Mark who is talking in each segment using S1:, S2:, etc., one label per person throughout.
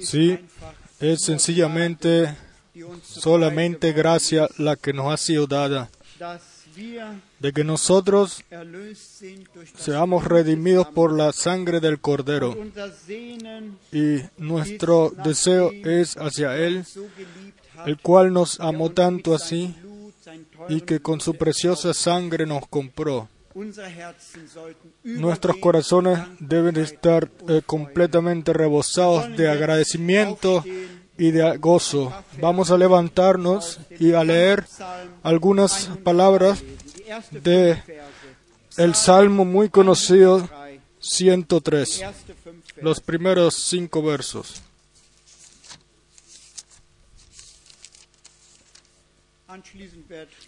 S1: Sí, es sencillamente solamente gracia la que nos ha sido dada, de que nosotros seamos redimidos por la sangre del Cordero. Y nuestro deseo es hacia Él, el cual nos amó tanto así y que con su preciosa sangre nos compró. Nuestros corazones deben estar eh, completamente rebosados de agradecimiento y de gozo. Vamos a levantarnos y a leer algunas palabras de el salmo muy conocido 103, los primeros cinco versos.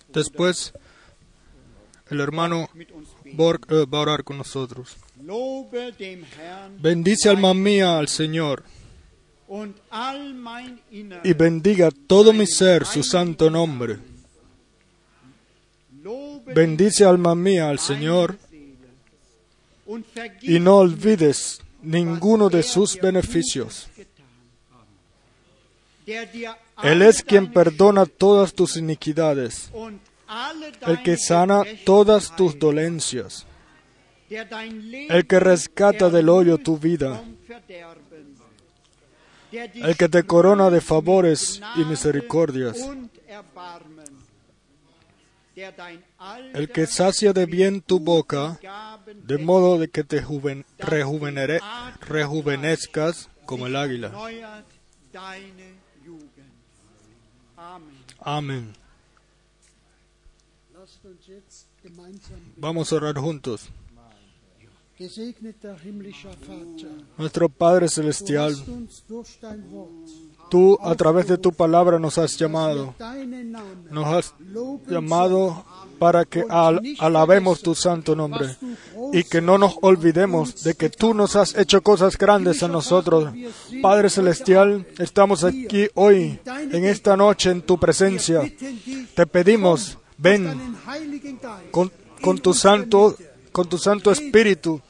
S1: Después, el hermano Borg eh, va a orar con nosotros. Bendice alma mía al Señor y bendiga todo mi ser su santo nombre. Bendice alma mía al Señor y no olvides ninguno de sus beneficios. Él es quien perdona todas tus iniquidades, el que sana todas tus dolencias, el que rescata del hoyo tu vida, el que te corona de favores y misericordias, el que sacia de bien tu boca, de modo de que te rejuvenezcas como el águila. Amén. Vamos a orar juntos. Nuestro Padre Celestial, tú a través de tu palabra nos has llamado. Nos has llamado para que alabemos tu santo nombre y que no nos olvidemos de que tú nos has hecho cosas grandes a nosotros. Padre Celestial, estamos aquí hoy, en esta noche, en tu presencia. Te pedimos, ven con, tu santo con tu Santo Espíritu.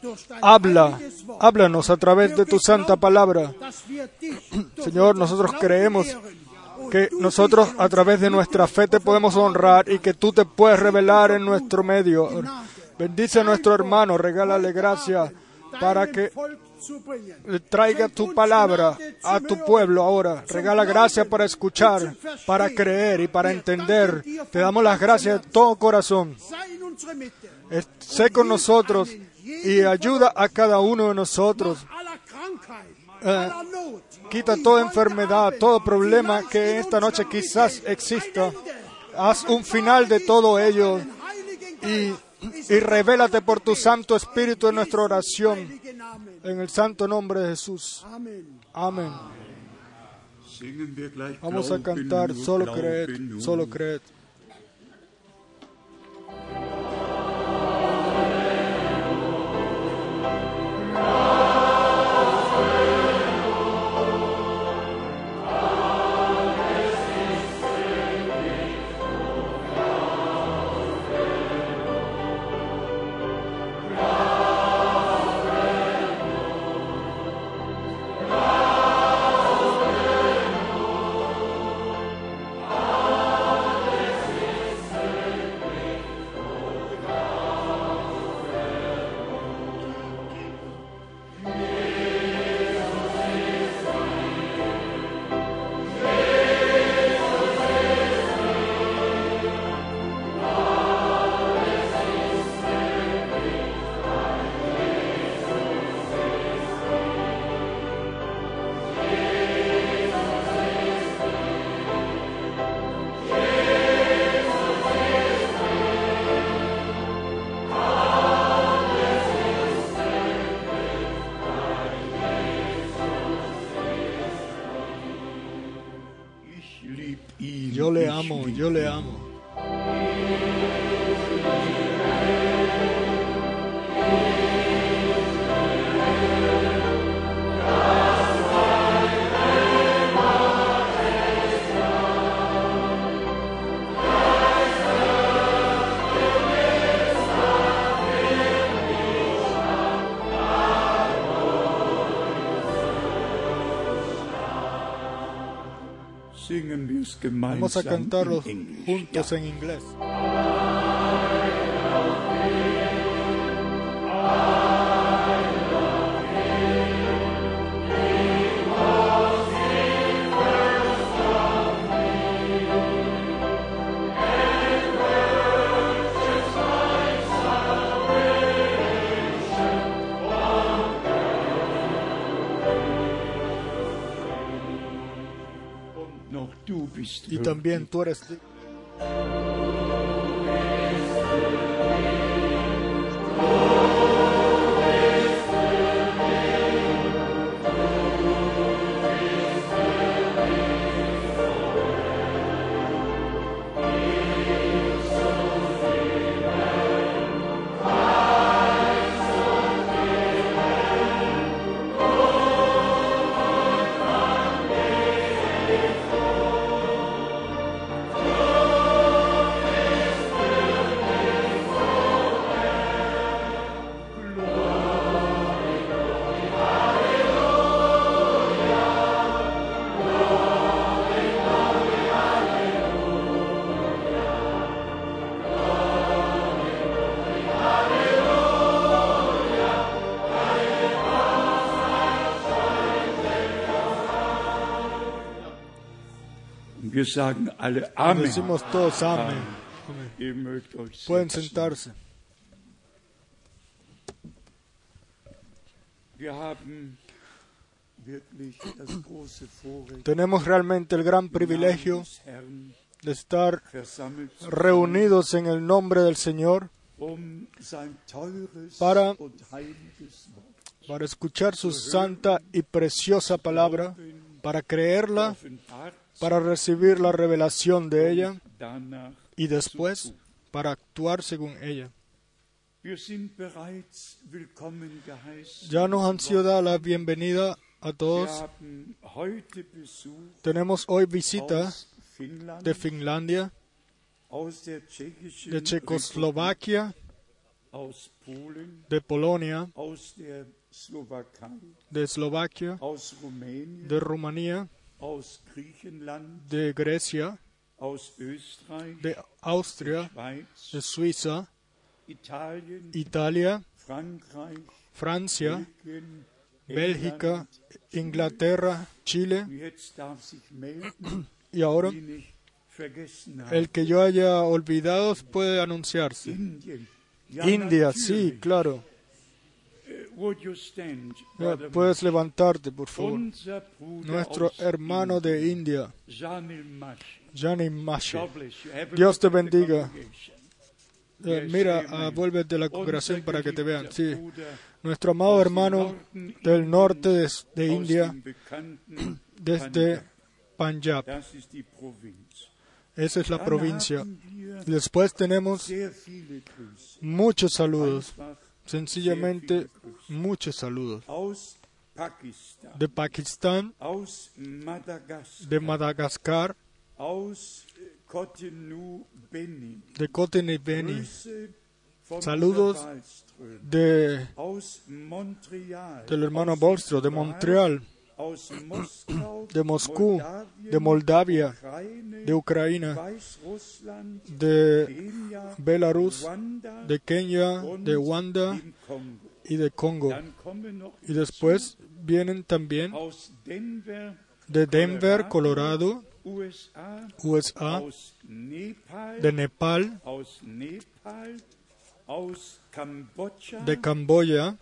S1: Habla, háblanos a través de tu santa palabra. Señor, nosotros creemos que nosotros a través de nuestra fe te podemos honrar y que tú te puedes revelar en nuestro medio. Bendice a nuestro hermano, regálale gracia para que traiga tu palabra a tu pueblo ahora. Regala gracia para escuchar, para creer y para entender. Te damos las gracias de todo corazón. Sé con nosotros y ayuda a cada uno de nosotros. Eh, quita toda enfermedad, todo problema que esta noche quizás exista. Haz un final de todo ello y, y revélate por tu Santo Espíritu en nuestra oración. En el santo nombre de Jesús. Amén. Vamos a cantar, solo creed, solo creed. Yo le amo. Vamos a cantarlos juntos en inglés. También tú eres Y. Decimos todos amén. Pueden sentarse. Tenemos realmente el gran privilegio de estar reunidos en el nombre del Señor
S2: um
S1: Para- para escuchar su santa y preciosa palabra, para creerla, para recibir la revelación de ella y después para actuar según ella. Ya nos han sido dada la bienvenida a todos. Tenemos hoy visita de Finlandia, de Checoslovaquia, de Polonia, de Eslovaquia, de Rumanía, de Grecia, de Austria, de Suiza, Italia, Francia, Bélgica. Inglaterra, Chile y ahora el que yo haya olvidado puede anunciarse. India, sí, claro. Puedes levantarte, por favor. Nuestro hermano de India,
S2: Janil Mash.
S1: Jani Mashe.
S2: God bless you. Have a
S1: Dios te bendiga. Eh, mira, ah, vuélvete la
S2: Unser
S1: congregación para que te vean. Sí, nuestro amado hermano del norte de, de India, desde
S2: Punjab.
S1: Esa es la provincia. Después tenemos muchos saludos, sencillamente muchos saludos. De Pakistán, de Madagascar, de Cotonou Beni, Saludos de, del hermano Bolstro, de Montreal, de Moscú, de Moldavia, de Ucrania, de Belarus, de Kenia, de Wanda y de Congo. Y después vienen también de Denver, Colorado,
S2: USA,
S1: de Nepal, de Camboya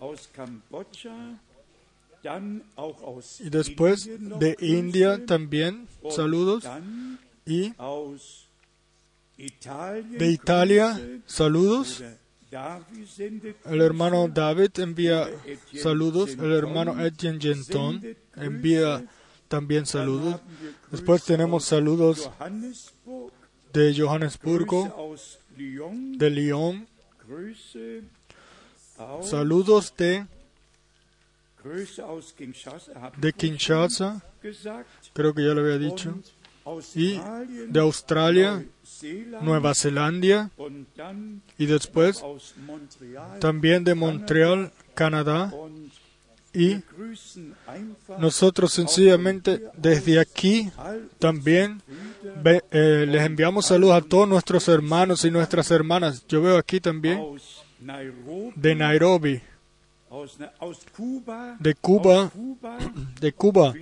S1: y después de India también saludos y de Italia saludos. El hermano. David envía saludos, el hermano Etienne Genton envía también saludos. Después tenemos saludos de Johannesburgo, de Lyon, saludos de, de
S2: ich vorhin
S1: Kinshasa, creo que ya lo había dicho, y de Australia, Nueva Zelanda y después también de Montreal, Canadá. Y nosotros sencillamente desde aquí también ve- eh, les enviamos saludos a todos nuestros hermanos y nuestras hermanas. Yo veo aquí también de Nairobi, de Cuba, de Cuba.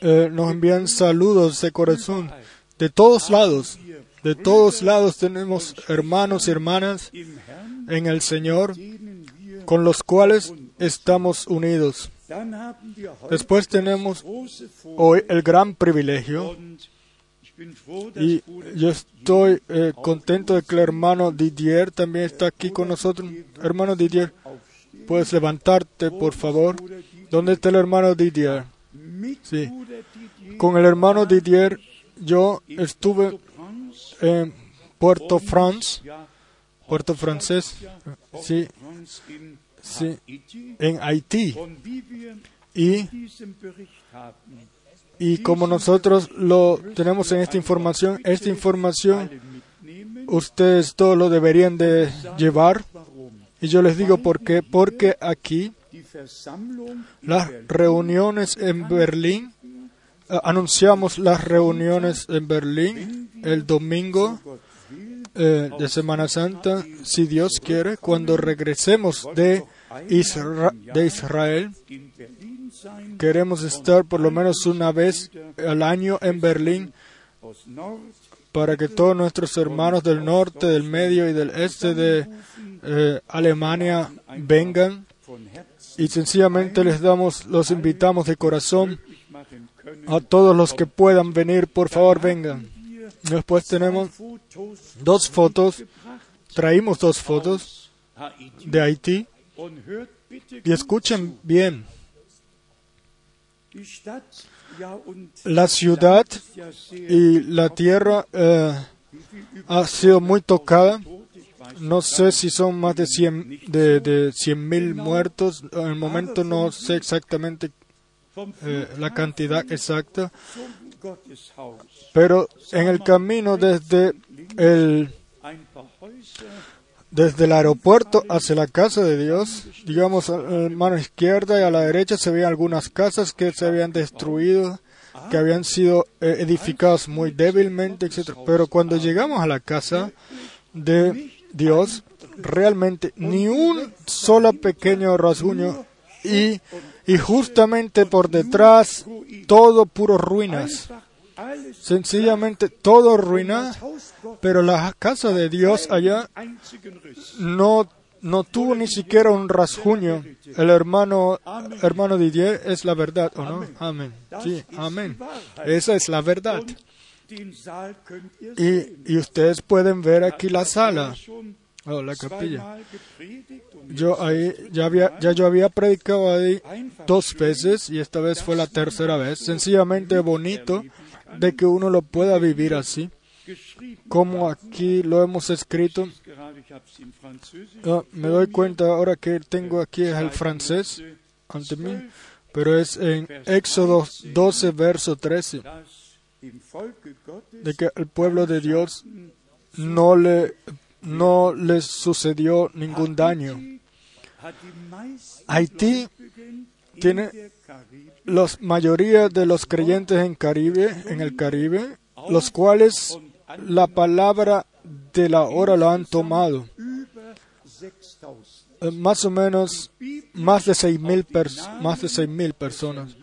S1: Eh, nos envían saludos de corazón de todos lados. De todos lados tenemos hermanos y hermanas en el Señor con los cuales estamos unidos. Después tenemos hoy el gran privilegio y yo estoy eh, contento de que el hermano Didier también está aquí con nosotros. Hermano Didier, puedes levantarte, por favor. ¿Dónde está el hermano Didier? Sí. Con el hermano Didier yo estuve en Puerto France, Puerto Francés, sí, sí, en Haití. Y. y como nosotros lo tenemos en esta información, esta información ustedes todos lo deberían de llevar. Y yo les digo por qué. Porque aquí las reuniones en Berlín, eh, anunciamos las reuniones en Berlín el domingo eh, de Semana Santa, si Dios quiere, cuando regresemos de Israel. Queremos estar por lo menos una vez al año en Berlín para que todos nuestros hermanos del norte, del medio y del este de eh, Alemania vengan y sencillamente les damos, los invitamos de corazón a todos los que puedan venir, por favor vengan. Después tenemos dos fotos, traímos dos fotos de Haití. Y escuchen bien,
S2: die Stadt, ja und
S1: la ciudad y la tierra eh, ha sido muy tocada. No sé si son más de 100 de, de 100.000 muertos. En el momento no sé exactamente eh, la cantidad exacta, pero en el camino desde el desde el aeropuerto hacia la casa de Dios, digamos a la mano izquierda y a la derecha se veían algunas casas que se habían destruido, que habían sido eh, edificadas muy débilmente, etc. Pero cuando llegamos a la casa de Dios, realmente ni un solo pequeño rasguño y, y justamente por detrás todo puro ruinas. Sencillamente todo ruina, pero la casa de Dios allá no, no tuvo ni siquiera un rasguño. El hermano, hermano Didier es la verdad, ¿o no? Amén. Sí, amén. Esa es la verdad. Y, y ustedes pueden ver aquí la sala,
S2: Schon
S1: o la capilla. Yo ahí, ya, había, ya yo había predicado ahí dos veces y esta vez fue la tercera vez. Sencillamente bonito de que uno lo pueda vivir así, como aquí lo hemos escrito. Ah, me doy cuenta ahora que tengo aquí el francés ante mí, pero es en Éxodo 12, verso 13,
S2: dass dem Volke Gottes
S1: de que el pueblo de Dios no le, no les sucedió ningún daño. Haití tiene la mayoría de los creyentes en Caribe, en el Caribe, los cuales la palabra de la hora lo han tomado.
S2: 6000.
S1: Eh, Más o menos más de seis mil personas.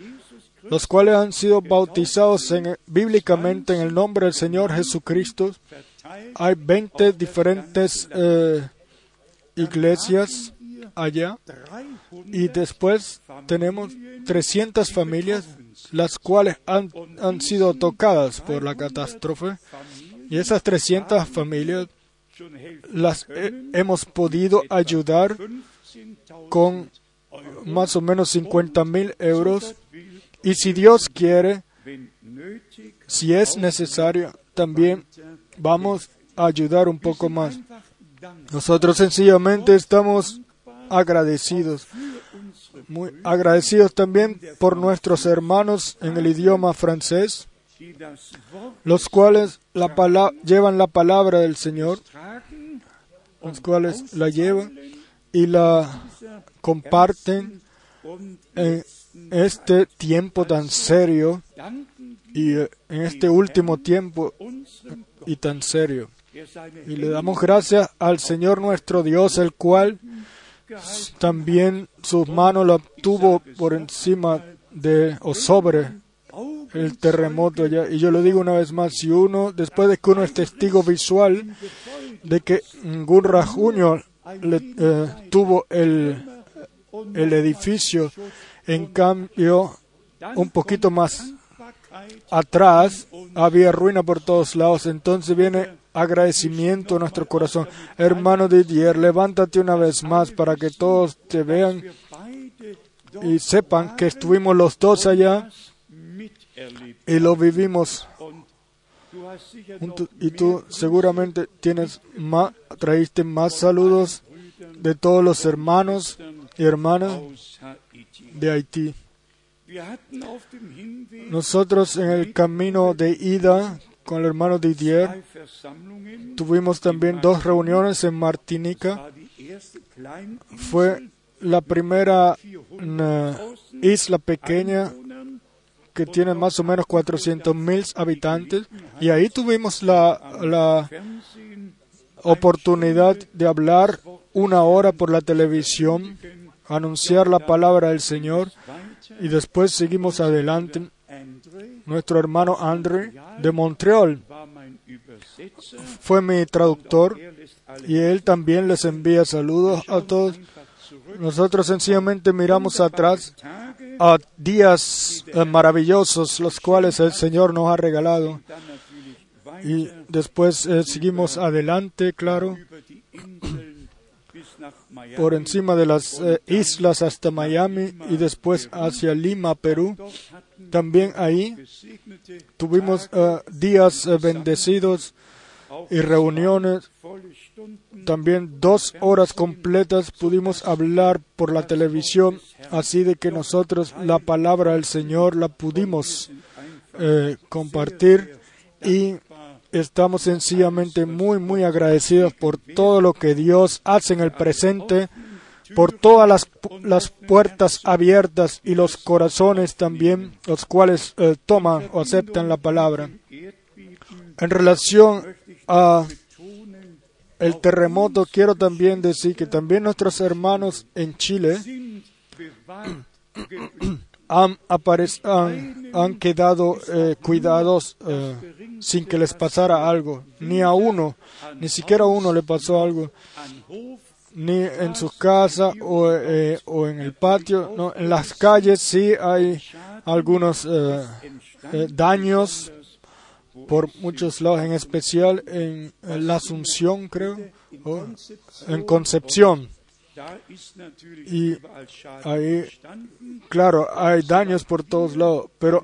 S1: Los cuales han sido bautizados en- bíblicamente en el nombre del Señor Jesucristo. Hay 20 diferentes eh, iglesias allá
S2: 300
S1: y después tenemos 300 familias las cuales han, han sido tocadas por la catástrofe y esas 300 familias las he- hemos podido ayudar
S2: 15.000
S1: con más o menos 50 mil euros y si Dios quiere, si es necesario, también vamos a ayudar un poco más. Nosotros sencillamente estamos agradecidos, muy agradecidos también por nuestros hermanos en el idioma francés, los cuales la pala- llevan la palabra del Señor, los cuales la llevan y la comparten en este tiempo tan serio y eh, en este último tiempo y tan serio. Y le damos gracias al Señor nuestro Dios, el cual también sus manos la tuvo por encima de o sobre el terremoto allá. Y yo lo digo una vez más, si uno, después de que uno es testigo visual de que Gunra Junior eh, tuvo el, el edificio, en cambio, un poquito más atrás había ruina por todos lados, entonces viene agradecimiento a nuestro corazón. Hermano Didier, levántate una vez más para que todos te vean y sepan que estuvimos los dos allá y lo vivimos. Y tú seguramente tienes más, más saludos de todos los hermanos y hermanas de Haití. Nosotros en el camino de ida con el hermano Didier tuvimos también dos reuniones en Martinica. Fue la primera una isla pequeña que tiene más o menos 400 mil habitantes y ahí tuvimos la, la oportunidad de hablar una hora por la televisión, anunciar la palabra del Señor y después seguimos adelante. Nuestro hermano André de Montreal fue mi traductor y él también les envía saludos a todos. Nosotros sencillamente miramos atrás a días eh, maravillosos los cuales el Señor nos ha regalado y después eh, seguimos adelante, claro, por encima de las eh, islas hasta Miami y después hacia Lima, Perú. También ahí tuvimos eh, días eh, bendecidos y reuniones. También dos horas completas pudimos hablar por la televisión, así de que nosotros la palabra del Señor la pudimos compartir y estamos sencillamente muy, muy agradecidos por todo lo que Dios hace en el presente, por todas las, las puertas abiertas y los corazones también, los cuales eh, toman o aceptan la palabra. En relación a el terremoto, quiero también decir que también nuestros hermanos en Chile han, han, quedado eh, cuidados eh, sin que les pasara algo. Ni a uno, ni siquiera a uno le pasó algo. Ni en su casa o, eh, o en el patio. No, en las calles sí hay algunos daños por muchos lados, en especial en, la Asunción, creo, o en Concepción y ahí, claro, hay daños por todos lados, pero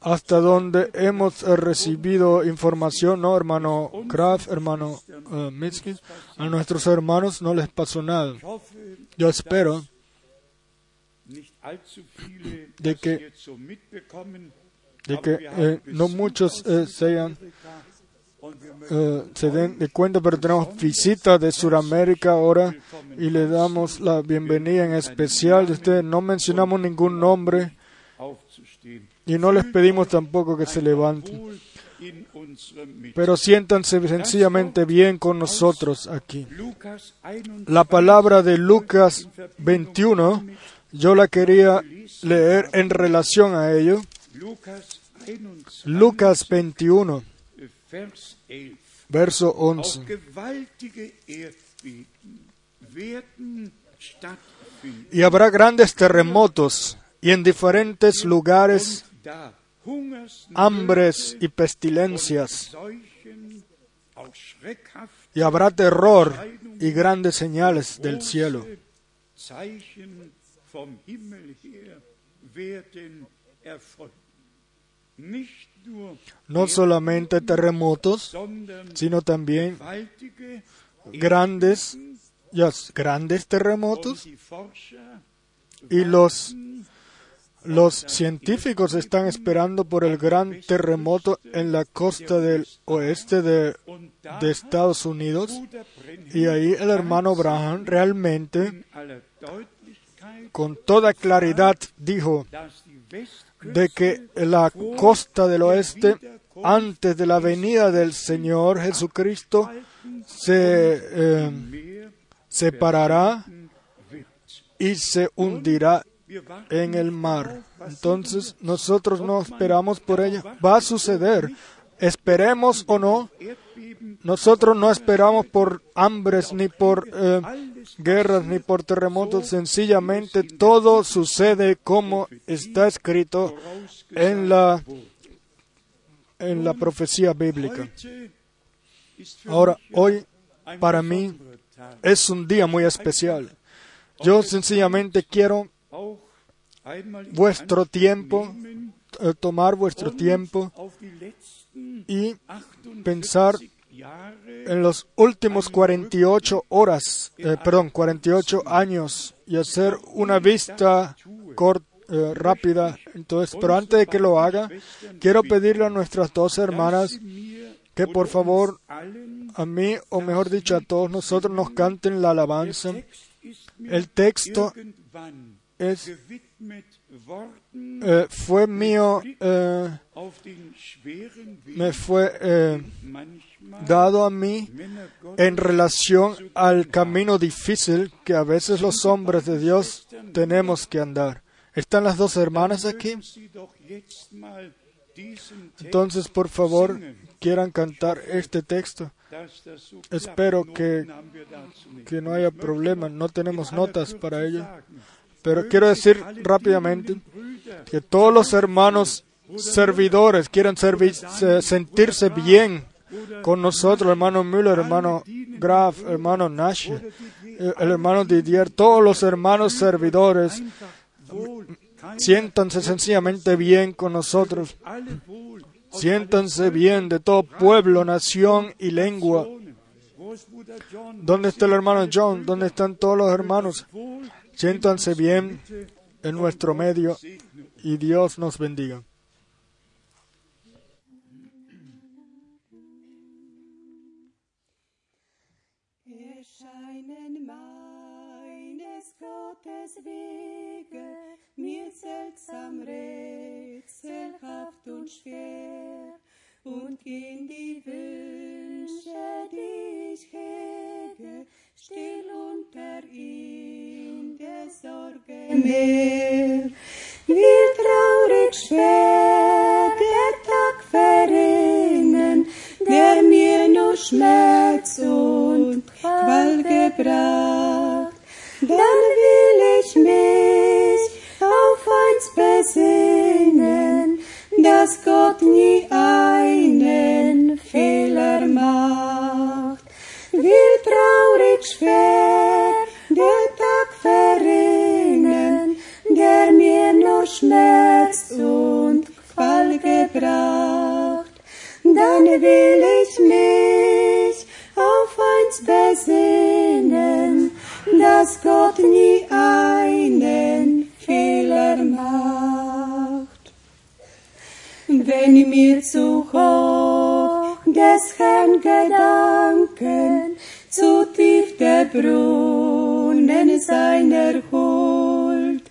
S1: hasta donde hemos recibido información, ¿no, hermano Kraft, hermano uh, A nuestros hermanos no les pasó nada. Yo espero de que, de que eh, no muchos eh, eh, se den de cuenta, pero tenemos visita de Sudamérica ahora y le damos la bienvenida en especial de ustedes. No mencionamos ningún nombre y no les pedimos tampoco que se levanten. Pero siéntanse sencillamente bien con nosotros aquí. La palabra de Lucas 21, yo la quería leer en relación a ello. Lucas 21 verso 11. Y habrá grandes terremotos y en diferentes lugares hambres y pestilencias. Y habrá terror y grandes señales del cielo. No solamente terremotos, sino también grandes, grandes terremotos y los Los científicos están esperando por el gran terremoto en la costa del oeste de, Estados Unidos y ahí el hermano Braham realmente con toda claridad dijo de que la costa del oeste antes de la venida del Señor Jesucristo se eh, separará y se hundirá en el mar. Entonces nosotros no esperamos por ella. Va a suceder. Esperemos o no. Nosotros no esperamos por hambres, ni por eh, guerras, ni por terremotos. Sencillamente todo sucede como está escrito en la, en la profecía bíblica. Ahora, hoy para mí es un día muy especial. Yo sencillamente quiero vuestro tiempo, eh, tomar vuestro tiempo y pensar en los últimos 48 horas, eh, perdón, 48 años y hacer una vista corta, eh, rápida. Entonces, pero antes de que lo haga, quiero pedirle a nuestras dos hermanas que por favor a mí, o mejor dicho a todos nosotros, nos canten la alabanza. El texto es, eh, fue mío, eh, me fue eh, dado a mí en relación al camino difícil que a veces los hombres de Dios tenemos que andar. ¿Están las dos hermanas aquí? Entonces, por favor, quieran cantar este texto. Espero que, que no haya problema. No tenemos notas para ello. Pero quiero decir rápidamente que todos los hermanos servidores quieren sentirse bien con nosotros, hermano Müller, hermano Graf, hermano Nash, eh, el hermano Didier, todos los hermanos servidores, siéntanse sencillamente bien con nosotros. Siéntanse bien de todo pueblo, nación y lengua. ¿Dónde está el hermano John? ¿Dónde están todos los hermanos? Siéntanse bien en nuestro medio y Dios nos bendiga.
S3: Gottes Wege mir seltsam rätselhaft und schwer und gehen die Wünsche, die ich hege, still unter in der Sorge mehr. Wie traurig schwer der Tag verrinnen, der mir nur Schmerz und Qual gebracht. Dann will ich mich auf eins besinnen, dass Gott nie einen Fehler macht. Schwer der Tag verrinnen, der mir nur Schmerz und Qual gebracht. Dann will ich mich auf eins besinnen, dass Gott nie einen Fehler macht. Wenn mir zu hoch des Herrn Gedanken, zu tief der Brunnen seiner Huld,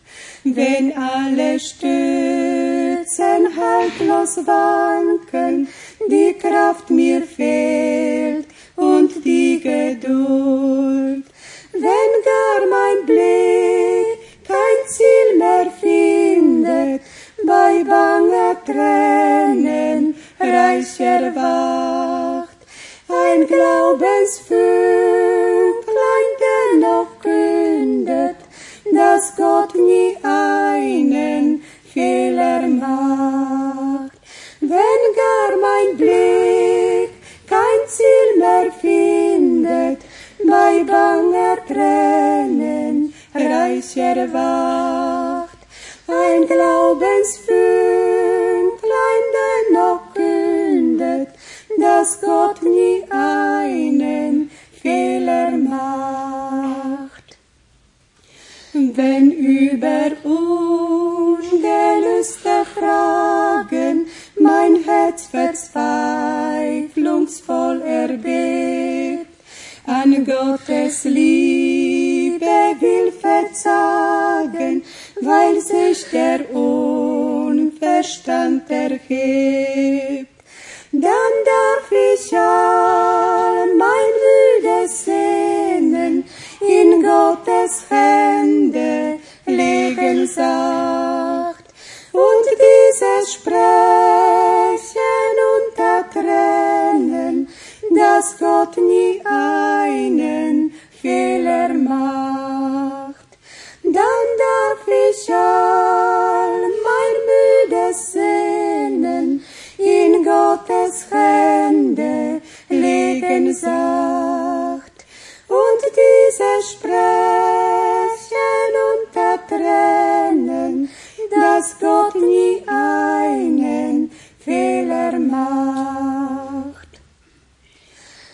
S3: wenn alle Stützen haltlos wanken, die Kraft mir fehlt und die Geduld, wenn gar mein Blick kein Ziel mehr findet, bei banger Tränen reich erwacht, ein Glaubensfünklein Gott nie einen Fehler macht. Wenn gar mein Blick kein Ziel mehr findet, bei banger Tränen reich erwacht, ein Glaubensfünklein dennoch kündet, dass Gott nie einen Fehler macht. Wenn über ungerechte fragen, mein Herz verzweiflungsvoll erbebt. An Gottes Liebe will verzagen, weil sich der Unverstand erhebt. Dann darf ich all mein müdes Sehnen in Gottes Hände legen sacht. Und dieses Sprechen unter Tränen, dass Gott nie einen Fehler macht. Dann darf ich all mein müdes Sehnen in Gottes Hände legen sacht. Sprechen unter Tränen, dass Gott nie einen Fehler macht.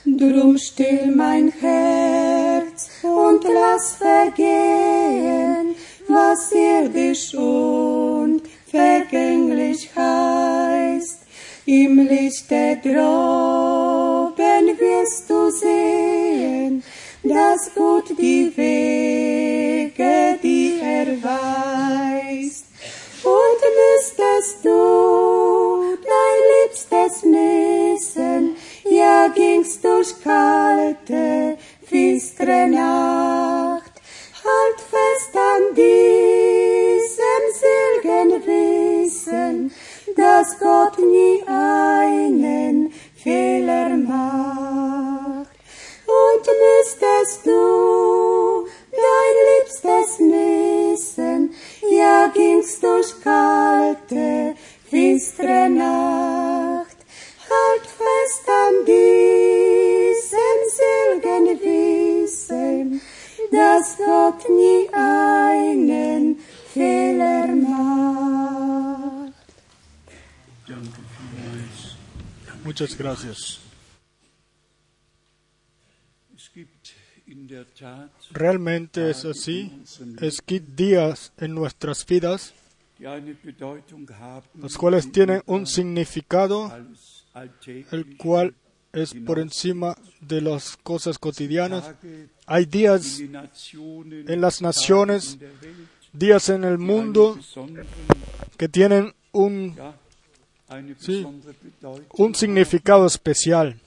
S3: Drum still mein Herz und lass vergehen, was irdisch und vergänglich heißt. Im Lichte droben wirst du sehen, dass Gott die Wege, die er weist. Und müsstest du dein Liebstes missen, ja gingst durch kalte, finstere Nacht. Halt fest an diesem selgen Wissen, dass Gott nie einen Fehler macht. Müsstest du dein Liebstes missen, ja gingst durch kalte, finstere Nacht. Halt fest an diesem selgen Wissen, dass Gott nie einen Fehler macht.
S2: Danke vielmals.
S1: Muchas gracias. Realmente es así. Es gibt días en nuestras vidas los cuales tienen un significado el cual es por encima de las cosas cotidianas. Hay días en las naciones, días en el mundo que tienen un, un significado especial.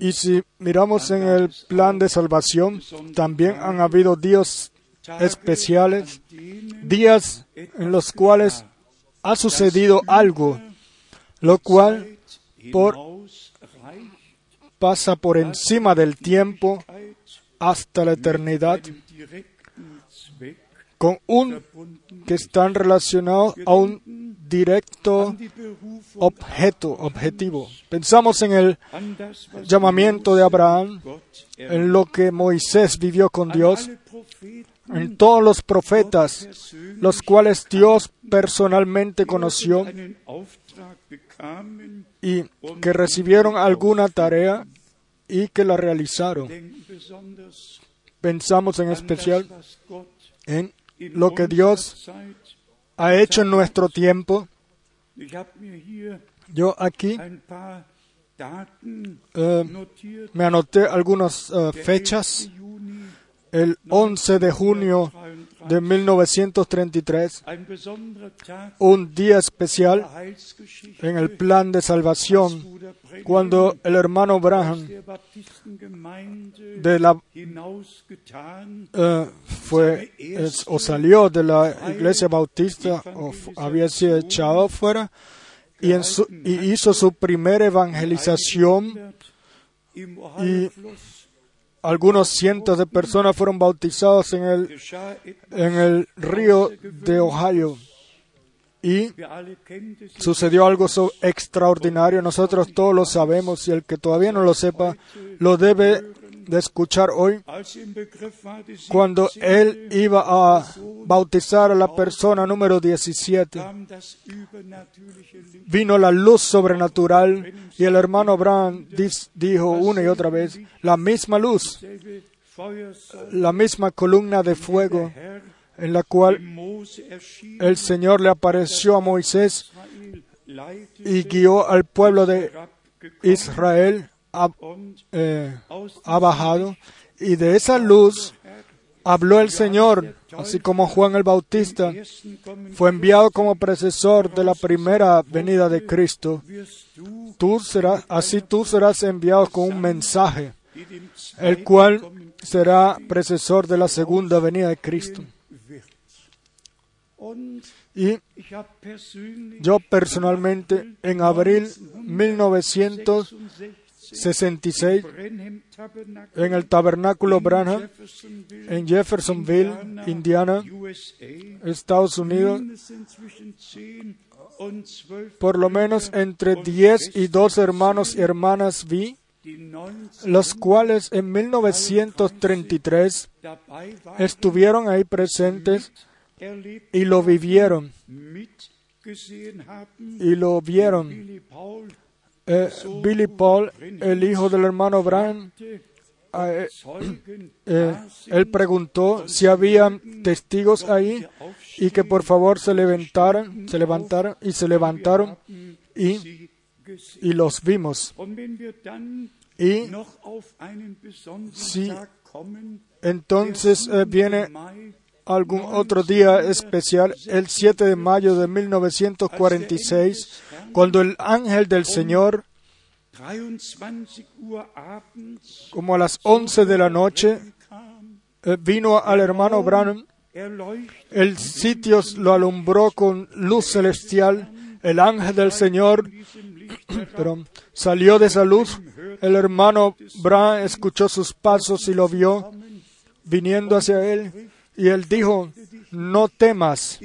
S1: Y si miramos en el plan de salvación, también han habido días especiales, días en los cuales ha sucedido algo, lo cual por- pasa por encima del tiempo hasta la eternidad con un que están relacionados a un directo objeto, objetivo. Pensamos en el llamamiento de Abraham, en lo que Moisés vivió con Dios, en todos los profetas, los cuales Dios personalmente conoció y que recibieron alguna tarea y que la realizaron. Pensamos en especial en lo que Dios ha hecho en nuestro tiempo. Yo aquí eh, me anoté algunas eh, fechas.
S2: 11. Juni
S1: El 11 de junio de 1933,
S2: ein besonderer Tag
S1: un día especial en el plan de salvación, cuando el hermano
S2: Baptistengemeinde
S1: de la, eh, fue es- o salió de la iglesia bautista o había sido echado fuera y, en su- y hizo su primera evangelización.
S2: Ohio-Fluss
S1: Algunos cientos de personas fueron bautizados en el, en el río de Ohio. Y sucedió algo so- extraordinario. Nosotros todos lo sabemos y el que todavía no lo sepa lo debe de escuchar hoy. Cuando
S2: 17.
S1: él iba a bautizar a la persona número 17,
S2: kam das übernatürliche Licht.
S1: vino la luz sobrenatural y el hermano Abraham dis- dijo una y otra vez, la misma luz, la misma columna de fuego en la cual el Señor le apareció a Moisés y guió al pueblo de Israel, ha, eh, ha bajado, y de esa luz habló el Señor, así como Juan el Bautista fue enviado como precesor de la primera venida de Cristo. Tú serás, así tú serás enviado con un mensaje, el cual será precesor de la segunda venida de Cristo. Y yo personalmente, en abril 1966, en el tabernáculo Branham, en Jeffersonville, Indiana, Estados Unidos, por lo menos entre 10 y 12 hermanos y hermanas vi, los cuales en 1933 estuvieron ahí presentes y lo vivieron y lo vieron. Eh, Billy Paul, el hijo del hermano Brown, eh, eh, él preguntó si había testigos ahí y que por favor se levantaran, se levantaran y se levantaron y, y los vimos. Y si entonces viene algún otro día especial, el 7 de mayo de 1946, cuando el ángel del Señor, como a las 11 de la noche, eh, vino al hermano Branham, el sitio lo alumbró con luz celestial, el ángel del Señor pero salió de esa luz, el hermano Branham escuchó sus pasos y lo vio viniendo hacia él y él dijo, no temas,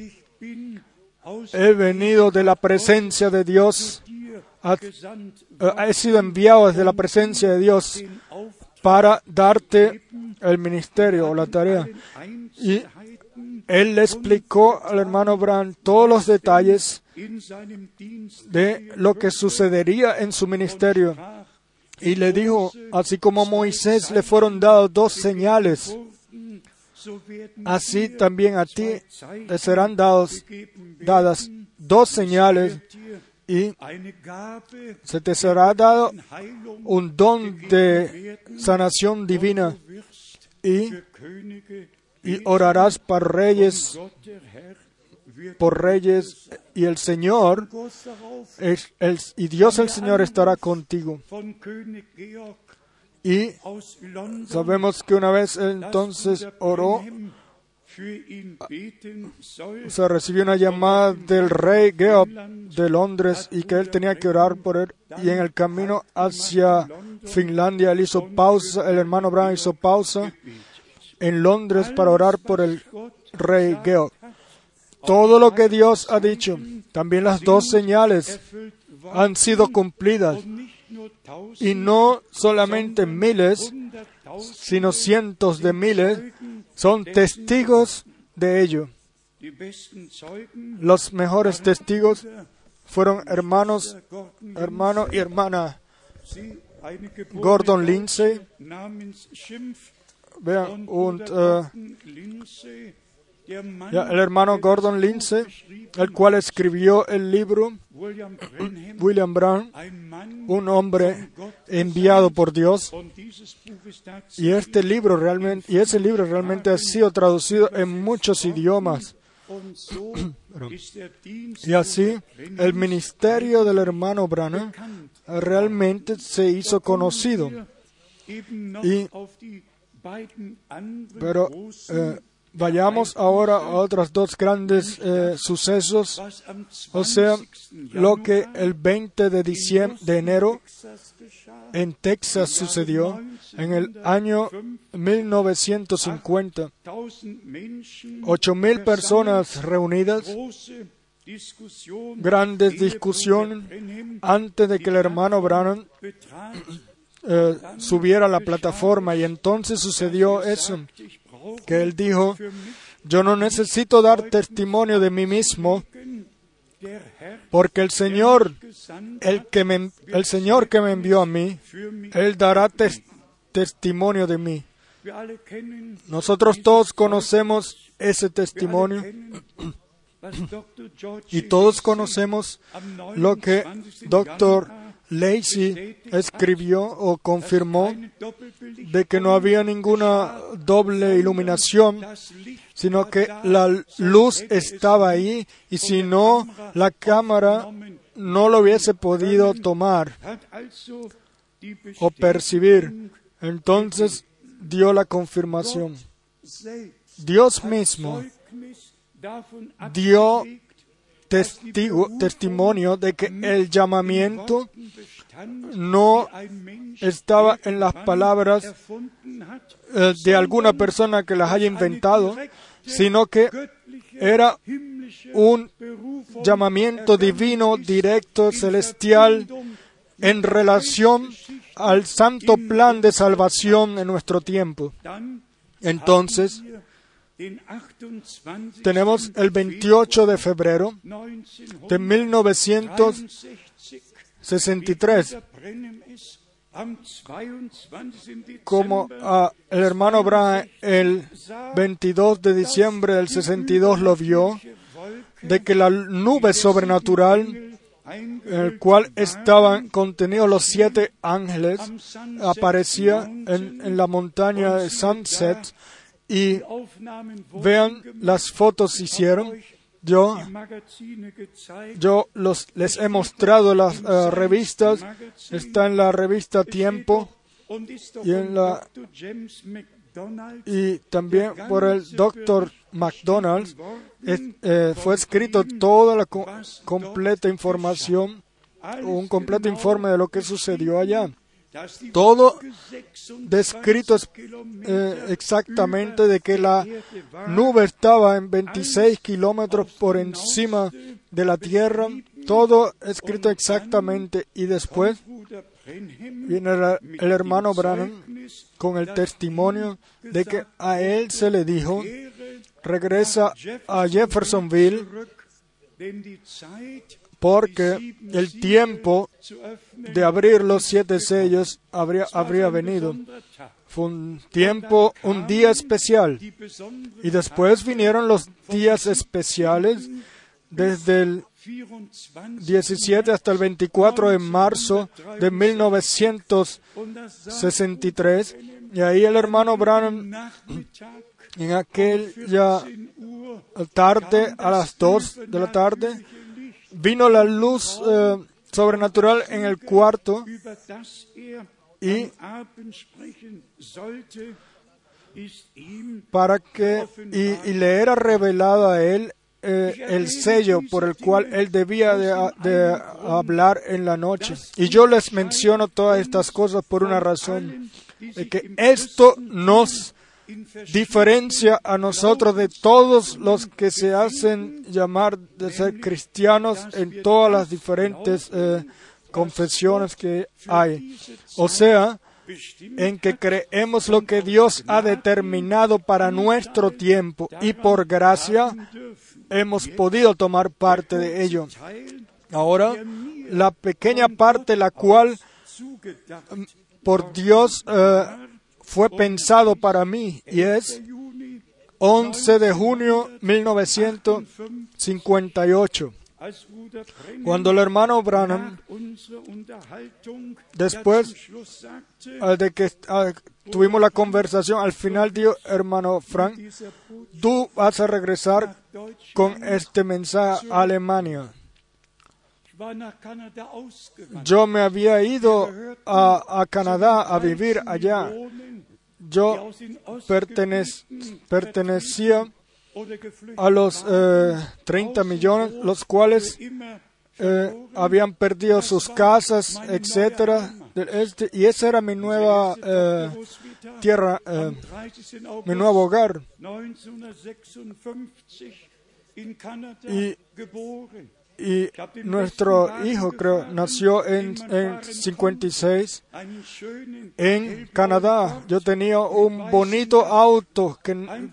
S1: he venido de la presencia de Dios, he sido enviado desde la presencia de Dios para darte el ministerio o la tarea. Y él le explicó al hermano Brand todos los detalles de lo que sucedería en su ministerio. Y le dijo, así como Moisés le fueron dados dos señales, así también a ti te serán dados, dadas dos señales y se te será dado un don de sanación divina y, y orarás para reyes, por reyes y el Señor el, y Dios el Señor estará contigo. Y sabemos que una vez entonces oró, se recibió una llamada del rey Geoff de Londres y que él tenía que orar por él. Y en el camino hacia Finlandia, él hizo pausa, el hermano Brown hizo pausa en Londres para orar por el rey Geoff. Todo lo que Dios ha dicho, también las dos señales han sido cumplidas y no solamente miles, sino cientos de miles son testigos de ello. Los mejores testigos fueron hermanos, hermano y hermana Gordon Lindsay. Vean, un, uh, el hermano Gordon Lindsay, el cual escribió el libro William Brown, un hombre enviado por Dios, y este libro realmente y ese libro realmente ha sido traducido en muchos idiomas. Y así el ministerio del hermano Branham realmente se hizo conocido. Pero eh, Vayamos ahora a otros dos grandes eh, sucesos, o sea, lo que el 20 de, diciembre, de enero en Texas sucedió en el año 1950. Ocho mil personas reunidas, grandes discusiones antes de que el hermano Branham eh, subiera a la plataforma. Y entonces sucedió eso que él dijo, yo no necesito dar testimonio de mí mismo, porque el Señor, el, que me, el Señor que me envió a mí, Él dará testimonio de mí. Nosotros todos conocemos ese testimonio. Y todos conocemos lo que Dr. Lacey escribió o confirmó de que no había ninguna doble iluminación, sino que la luz estaba ahí y si no, la cámara no lo hubiese podido tomar o percibir. Entonces dio la confirmación. Dios mismo dio testigo, testimonio de que el llamamiento no estaba en las palabras eh, de alguna persona que las haya inventado, sino que era un llamamiento divino, directo, celestial, en relación al santo plan de salvación en nuestro tiempo. Entonces, tenemos el 28 de febrero de 1963, como el hermano Brahe el 22 de diciembre del 62 lo vio, de que la nube sobrenatural en el cual estaban contenidos los siete ángeles, aparecía en, en la montaña de Sunset y vean las fotos que hicieron. Yo, yo los, les he mostrado las eh, revistas. Está en la revista Tiempo y en la y también por el doctor McDonald's eh, fue escrito toda la completa información, un completo informe de lo que sucedió allá. Todo descrito eh, exactamente de que la nube estaba en 26 kilómetros por encima de la tierra, todo escrito exactamente. Y después viene el hermano Branham con el testimonio de que a él se le dijo, regresa a Jeffersonville porque el tiempo de abrir los siete sellos habría, habría venido. Fue un tiempo, un día especial. Y después vinieron los días especiales desde el 17 hasta el 24 de marzo de 1963. Y ahí el hermano Branham, en aquella tarde, a las 2 de la tarde, vino la luz eh, sobrenatural en el cuarto y para que y, le era revelado a él eh, el sello por el cual él debía de, hablar en la noche. Y yo les menciono todas estas cosas por una razón, de que esto nos diferencia a nosotros de todos los que se hacen llamar de ser cristianos en todas las diferentes eh, confesiones que hay. O sea, en que creemos lo que Dios ha determinado para nuestro tiempo y por gracia hemos podido tomar parte de ello. Ahora, la pequeña parte la cual mm, por Dios eh, fue pensado para mí y es 11 de junio 1958, cuando el hermano Branham, después de que tuvimos la conversación, al final dijo, hermano Frank, tú vas a regresar con este mensaje a Alemania. Yo me había ido a, Canadá a vivir allá. Yo pertenecía a los 30 eh, millones, los cuales eh, habían perdido sus casas, etcétera, este, y esa era mi nueva eh, tierra, mi nuevo hogar. Y y nuestro hijo, creo, nació en, en 56 en Canadá. Yo tenía un bonito auto, que, el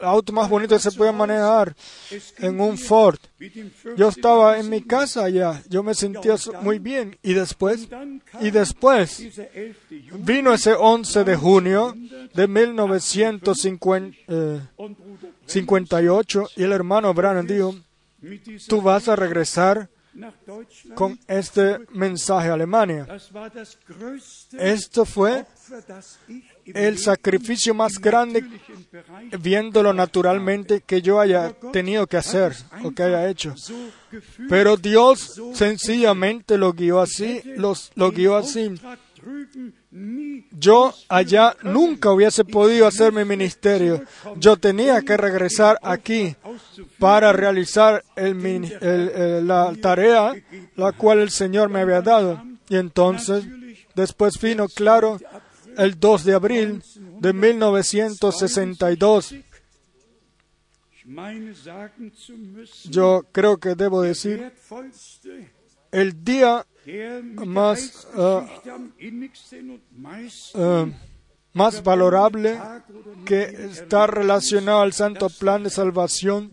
S1: auto más bonito que se puede manejar, en un Ford. Yo estaba en mi casa allá, yo me sentía muy bien. Y después, y después, vino ese 11 de junio de 1958 y el hermano Brannan dijo, tú vas a regresar con este mensaje a Alemania. Esto fue el sacrificio más grande, viéndolo naturalmente, que yo haya tenido que hacer o que haya hecho. Pero Dios sencillamente lo guió así, los, lo guió así. Yo allá nunca hubiese podido hacer mi ministerio. Yo tenía que regresar aquí para realizar el el- el- la tarea la cual el Señor me había dado. Y entonces, después vino, claro, el 2 de abril de 1962.
S2: Ich meine sagen zu müssen,
S1: Yo creo que debo decir, el día Más,
S2: meisten
S1: eh, más valorable que está relacionado al santo plan de salvación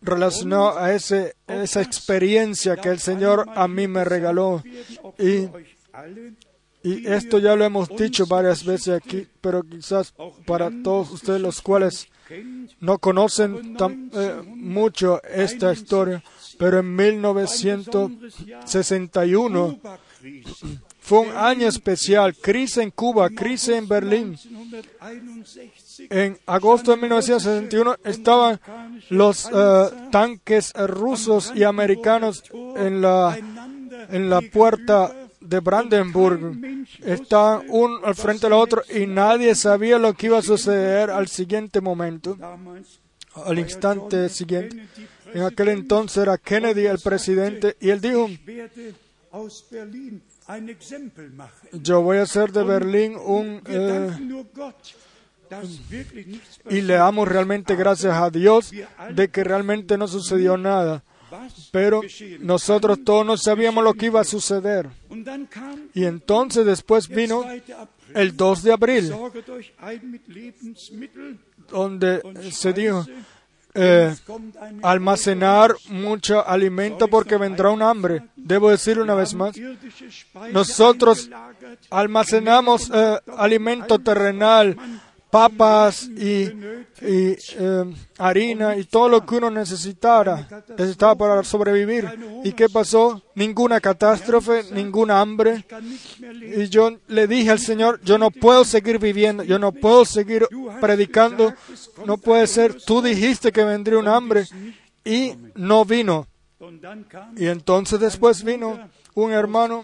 S1: relacionado a ese, esa experiencia que el Señor a mí me regaló. Y, y esto ya lo hemos dicho varias veces aquí, pero quizás para todos ustedes los cuales no conocen tan- eh, mucho esta historia, pero en 1961
S2: Kuba-Krise
S1: fue un año especial, crisis en Cuba, crisis en Berlín.
S2: 1961
S1: En agosto de 1961 estaban los eh, tanques eh, rusos y americanos en la, en la puerta de Brandenburg. Estaban uno al frente del otro y nadie sabía lo que iba a suceder al siguiente momento, al instante siguiente. En aquel entonces era Kennedy el presidente y él dijo, yo voy a hacer de Berlín un... Eh, y le damos realmente gracias a Dios de que realmente no sucedió nada. Pero nosotros todos no sabíamos lo que iba a suceder. Y entonces después vino
S2: 2. April.
S1: el 2 de abril, donde se dijo, eh, almacenar mucho alimento porque vendrá un hambre. Debo decir una vez más, nosotros almacenamos eh, alimento terrenal, papas y, eh, harina y todo lo que uno necesitara, necesitaba para sobrevivir. ¿Y qué pasó? Ninguna catástrofe, ninguna hambre. Y yo le dije al Señor, yo no puedo seguir viviendo, yo no puedo seguir predicando, no puede ser, tú dijiste que vendría un hambre y no vino. Y entonces después vino un hermano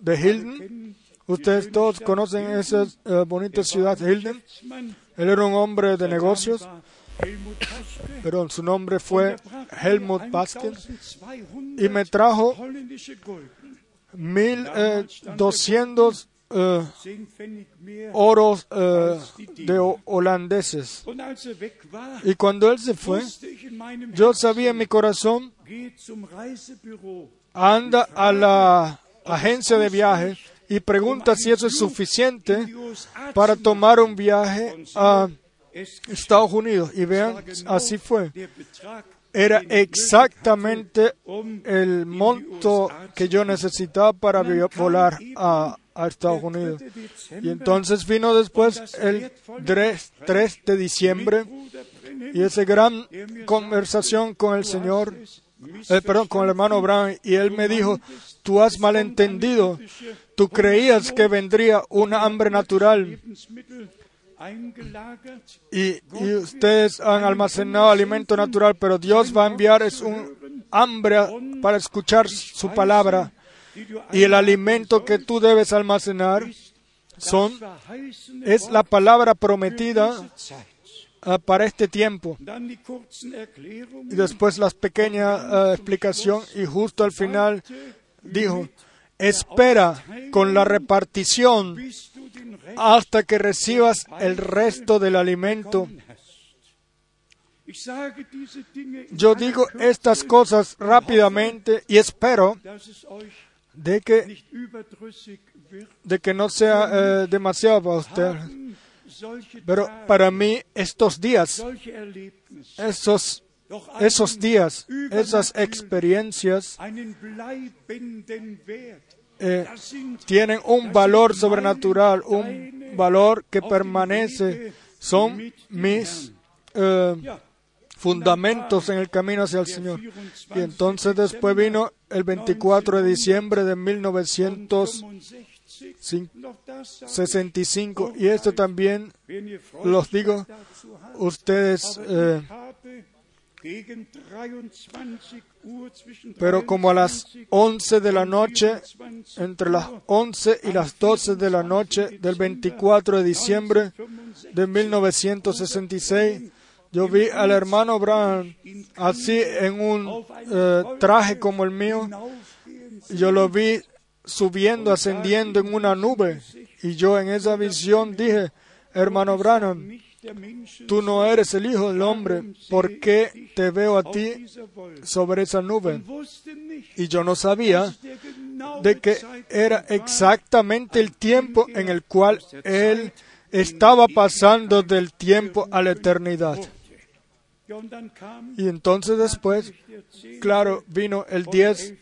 S1: de Hilden, ustedes todos conocen esa eh, bonita ciudad Hilden, él era un hombre de negocios, pero su nombre fue Helmut Baskin
S2: 1200
S1: y me trajo
S2: holländische Gulden,
S1: 1200 eh,
S2: 10 Pfennig mehr.
S1: oros eh, de ho- holandeses. Y cuando él se fue, yo sabía en mi corazón, anda a la agencia de viaje y pregunta si eso es suficiente para tomar un viaje a
S2: es
S1: Estados Unidos. Y vean, así fue. Era exactamente el monto que yo necesitaba para volar a, a Estados Unidos. Y entonces vino después el 3, 3 de diciembre y esa gran conversación con el Señor, eh, perdón, con el hermano Brown, y él me dijo, tú has malentendido, tú creías que vendría una hambre natural y, ustedes han almacenado alimento natural, pero Dios va a enviar es un hambre para escuchar su palabra y el alimento que tú debes almacenar son es la palabra prometida ah, para este tiempo. Y después la pequeña ah, explicación y justo al final dijo, espera con la repartición hasta que recibas el resto del alimento. Yo digo estas cosas rápidamente y espero de que, de que no sea eh, demasiado para usted. Pero para mí estos días, esos, esos días, esas experiencias eh, tienen un valor sobrenatural, un valor que permanece. Son mis eh, fundamentos en el camino hacia el Señor. Y entonces después vino el 24 de diciembre de 1965 y esto también los digo, ustedes eh, pero como a las 11 de la noche, entre las 11 y las 12 de la noche del 24 de diciembre de 1966, yo vi al hermano Brown así en un eh, traje como el mío. Yo lo vi subiendo, ascendiendo en una nube. Y yo en esa visión dije, hermano Branham, tú no eres el Hijo del Hombre, ¿por qué te veo a ti sobre esa nube? Y yo no sabía de que era exactamente el tiempo en el cual Él estaba pasando del tiempo a la eternidad. Y entonces después, claro, vino el 10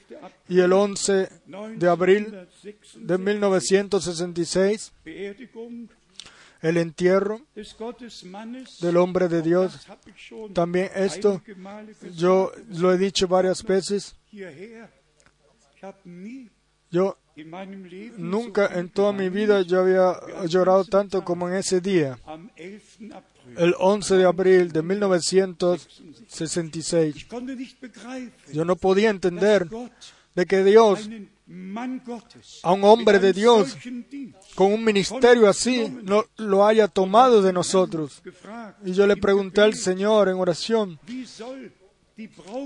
S1: y el 11 de abril de 1966, el entierro del hombre de Dios. También esto, yo lo he dicho varias veces, yo nunca en toda mi vida yo había llorado tanto como en ese día el 11 de abril de 1966. Yo no podía entender de que Dios, a un hombre de Dios, con un ministerio así, no lo haya tomado de nosotros. Y yo le pregunté al Señor en oración,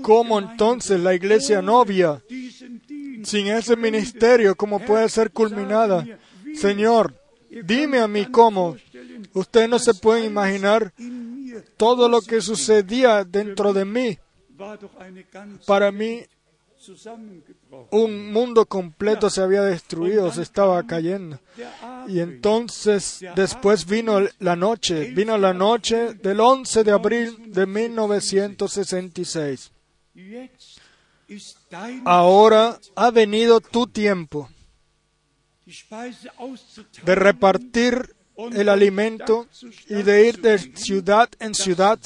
S1: ¿cómo entonces la iglesia novia, sin ese ministerio, cómo puede ser culminada? Señor, dime a mí cómo. Usted no se puede imaginar todo lo que sucedía dentro de mí. Para mí, un mundo completo se había destruido, se estaba cayendo. Y entonces después vino la noche, vino la noche del 11 de abril de 1966. Ahora ha venido tu tiempo de repartir el alimento y de ir de ciudad en ciudad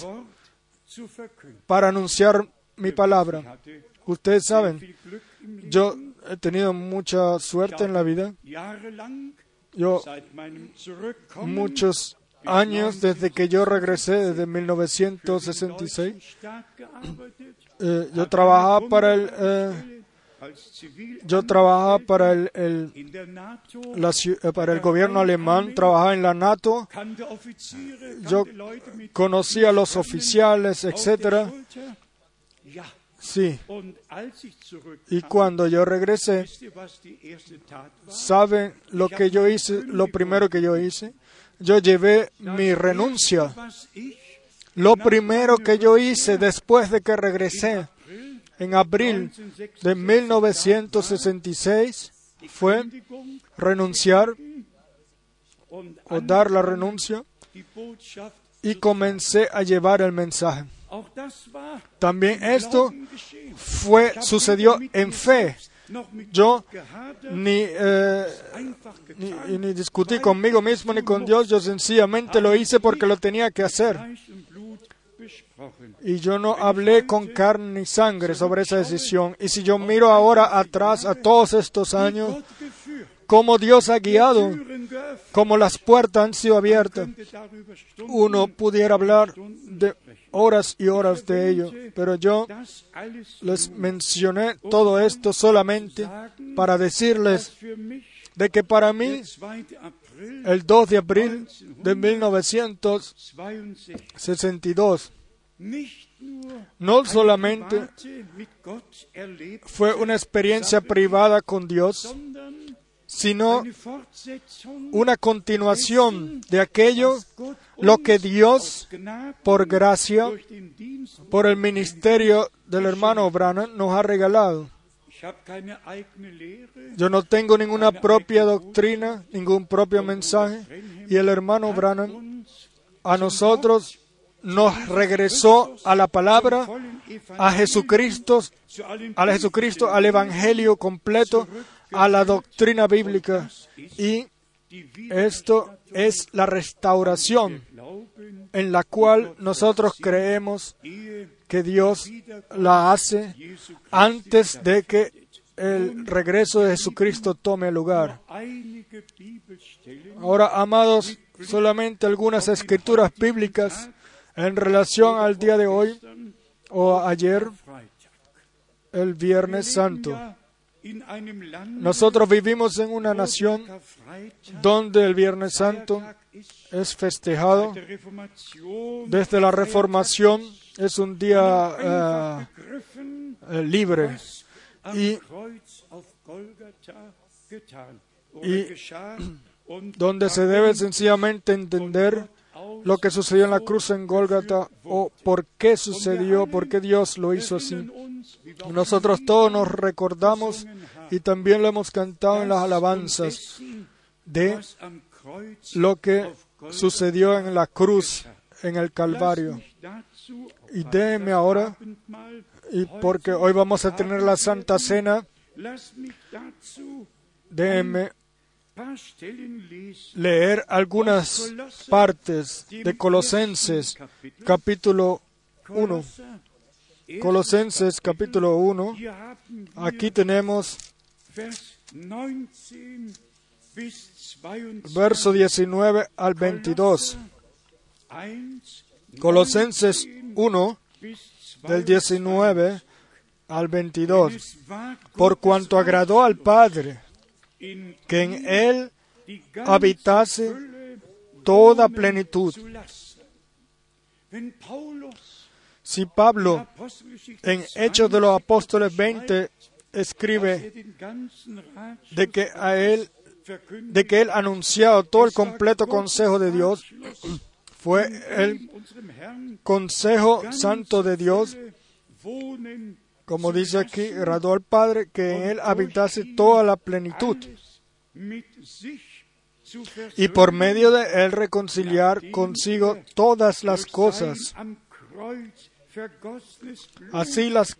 S1: para anunciar mi palabra. Ustedes saben, yo he tenido mucha suerte en la vida. Yo muchos años desde que yo regresé, desde 1966, eh, yo trabajaba para el eh, yo trabajaba para el, para el gobierno alemán, trabajaba en la NATO, yo conocía a los oficiales, etcétera. Sí. Y cuando yo regresé, ¿saben lo que yo hice? Lo primero que yo hice, yo llevé mi renuncia. Lo primero que yo hice después de que regresé en abril de 1966 fue renunciar o dar la renuncia y comencé a llevar el mensaje. También esto fue sucedió en fe. Yo ni, eh, ni, ni, discutí conmigo mismo ni con Dios, yo sencillamente lo hice porque lo tenía que hacer. Y yo no hablé con carne ni sangre sobre esa decisión. Y si yo miro ahora atrás a todos estos años, cómo Dios ha guiado, cómo las puertas han sido abiertas, uno pudiera hablar de horas y horas de ello. Pero yo les mencioné todo esto solamente para decirles de que para mí el 2 de abril de 1962 no solamente fue una experiencia privada con Dios, sino una continuación de aquello lo que Dios, por gracia, por el ministerio del hermano Branham, nos ha regalado. Yo no tengo ninguna propia doctrina, ningún propio mensaje, y el hermano Branham a nosotros nos regresó a la palabra, a Jesucristo, a Jesucristo, al Evangelio completo, a la doctrina bíblica y Esto es la restauración en la cual nosotros creemos que Dios la hace antes de que el regreso de Jesucristo tome lugar. Ahora, amados, solamente algunas escrituras bíblicas en relación al día de hoy o ayer, el Viernes Santo. Nosotros vivimos en una nación donde el Viernes Santo es festejado. Desde la Reformación, es un día eh, eh, libre. y, y donde se debe sencillamente entender lo que sucedió en la cruz en Gólgata o por qué sucedió, por qué Dios lo hizo así. Nosotros todos nos recordamos y también lo hemos cantado en las alabanzas de lo que sucedió en la cruz, en el Calvario. Y déjeme ahora, y porque hoy vamos a tener la Santa Cena, déjeme leer algunas partes de Colosenses capítulo 1. Colosenses capítulo 1. Aquí tenemos verso 19 al 22. Colosenses 1 del 19 al 22. Por cuanto agradó al Padre que en Él habitase toda plenitud. Si Pablo en Hechos de los Apóstoles 20 escribe de que a él de que él anunciado todo el completo consejo de Dios fue el consejo santo de Dios como dice aquí, agradó al Padre que en él habitase toda la plenitud. y por medio de él reconciliar consigo todas las cosas, así las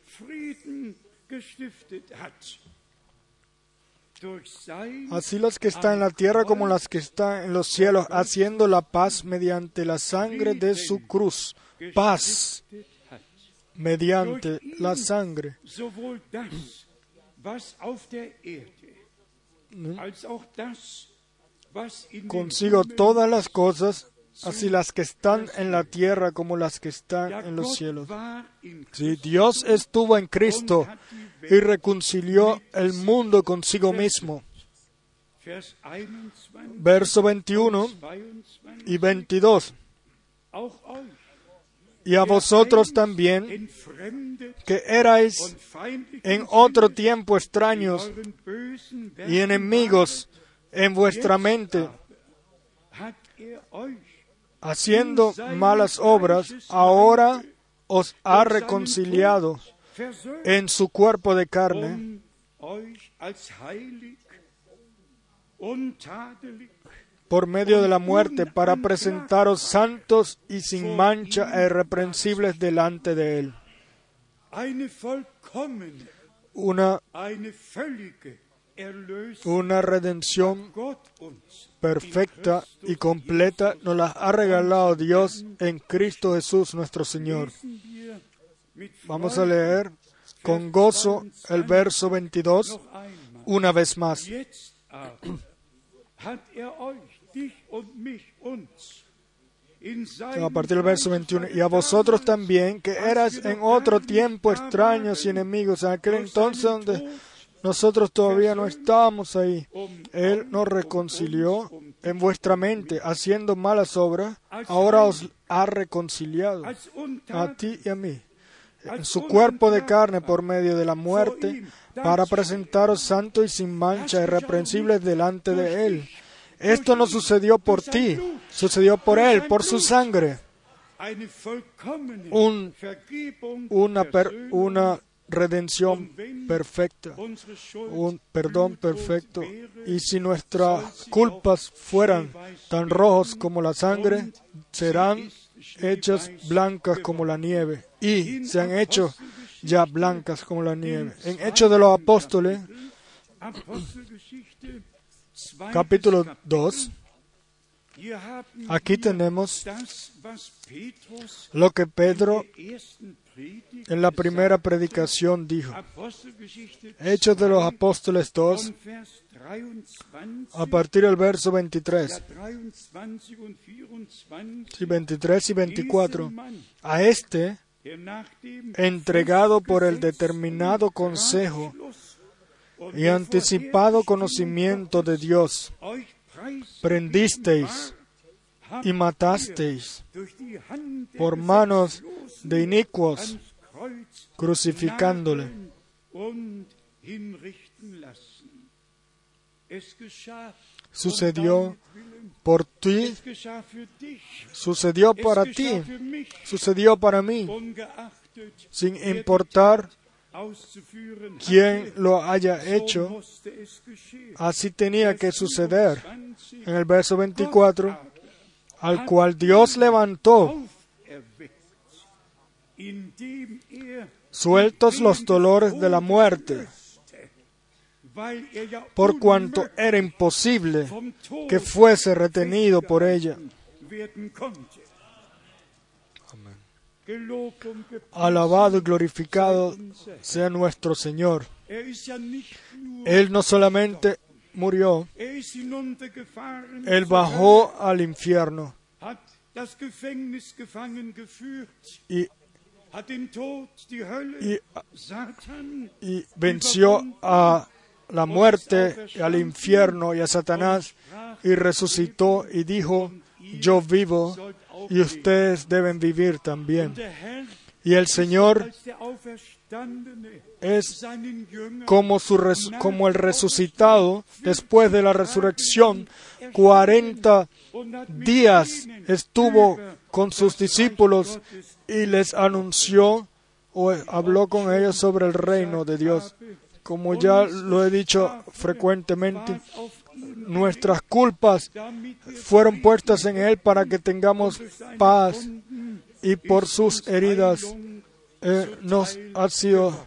S1: Así las que están en la tierra como las que están en los cielos, haciendo la paz mediante la sangre de su cruz. Paz mediante la sangre. Consigo todas las cosas, así las que están en la tierra como las que están en los cielos. Si Dios estuvo en Cristo y reconcilió el mundo consigo mismo. Verso 21 y 22 y a vosotros también, que erais en otro tiempo extraños y enemigos en vuestra mente, haciendo malas obras, ahora os ha reconciliado en su cuerpo de carne por medio de la muerte para presentaros santos y sin mancha e irreprensibles delante de Él. Una, una redención perfecta y completa nos la ha regalado Dios en Cristo Jesús nuestro Señor. Vamos a leer con gozo el verso 22 una vez más. A partir del verso 21, y a vosotros también, que eras en otro tiempo extraños y enemigos, en aquel entonces donde nosotros todavía no estábamos ahí, Él nos reconcilió en vuestra mente, haciendo malas obras, ahora os ha reconciliado a ti y a mí, en su cuerpo de carne por medio de la muerte, para presentaros santos y sin mancha, irreprensibles delante de Él esto no sucedió por ti, sucedió por Él, por su sangre. una, una redención perfecta, un perdón perfecto. Y si nuestras culpas fueran tan rojos como la sangre, serán hechas blancas como la nieve. Y se han hecho ya blancas como la nieve. En Hechos de los Apóstoles, capítulo
S2: Kapitel.
S1: 2,
S2: Hier haben
S1: aquí tenemos lo que Pedro en la primera predicación dijo. Hechos de los Apóstoles 2,
S2: von Vers 23,
S1: a partir del verso
S2: ja,
S1: 23,
S2: 23 und 24,
S1: sí, 23 y 24.
S2: diesem Mann,
S1: A este, entregado por el determinado consejo y anticipado conocimiento de Dios, prendisteis y matasteis por manos de inicuos, crucificándole. Sucedió por ti, sucedió para ti, sucedió para mí, sin importar
S2: Hatte.
S1: lo haya hecho, así tenía que suceder.
S2: 25,
S1: En el verso
S2: Gott
S1: 24,
S2: aber
S1: al cual Dios levantó,
S2: er
S1: sueltos los dolores de la muerte,
S2: er
S1: por cuanto era imposible que fuese retenido por ella. Alabado y glorificado sea nuestro Señor. Él no solamente murió, Él bajó al infierno. Y, y, venció a la muerte, y al infierno y a Satanás y resucitó y dijo, yo vivo y ustedes deben vivir también. Y el Señor es como, su como el resucitado después de la resurrección, 40
S2: und hat mit
S1: días estuvo con sus discípulos y les anunció o habló con ellos sobre el reino de Dios. Como ya lo he dicho frecuentemente, nuestras culpas fueron puestas en Él para que tengamos paz y por sus heridas eh, nos ha sido,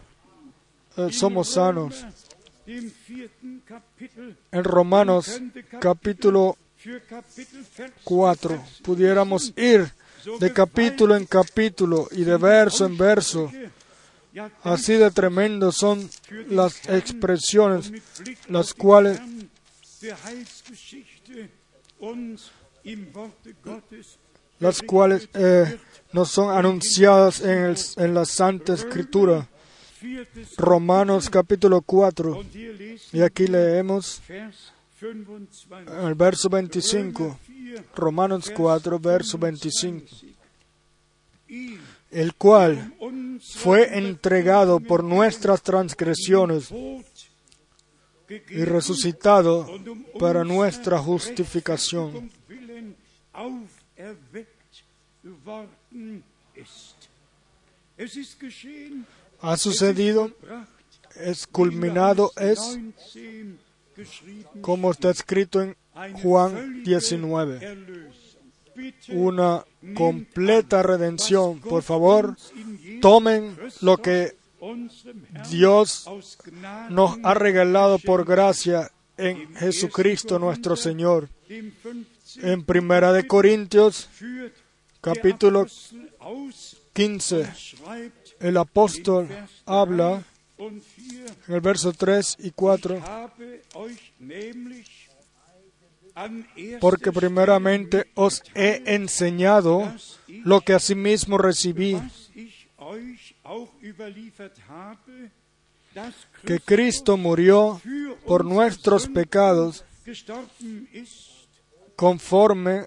S1: eh, somos sanos. En Romanos capítulo
S2: für Kapitel Vers
S1: 4 pudiéramos ir de capítulo en capítulo y de verso en verso. Así de tremendo son las expresiones las cuales las cuales eh, nos son anunciadas en, el- en la Santa Escritura. Romanos capítulo 4.
S2: und hier lesen
S1: Y aquí leemos
S2: Vers 25
S1: en el verso 25.
S2: 4
S1: Romanos 4, verso 25.
S2: ihn
S1: El cual fue entregado por nuestras transgresiones y resucitado para nuestra justificación. Ha sucedido, es culminado, es
S2: 19 geschrieben,
S1: como está escrito en Juan
S2: völlige
S1: 19,
S2: Erlösung. Bitte
S1: una completa redención. Por favor, tomen lo que Dios nos ha regalado por gracia en Jesucristo nuestro Señor.
S2: dem 15.
S1: En Primera de Corintios, capítulo
S2: der Apostel aus
S1: 15,
S2: und schreibt
S1: el apóstol habla
S2: 3 und 4,
S1: en el verso 3 y 4,
S2: habe euch nämlich an erster
S1: porque primeramente os he enseñado lo que asimismo recibí, que Cristo murió por nuestros pecados conforme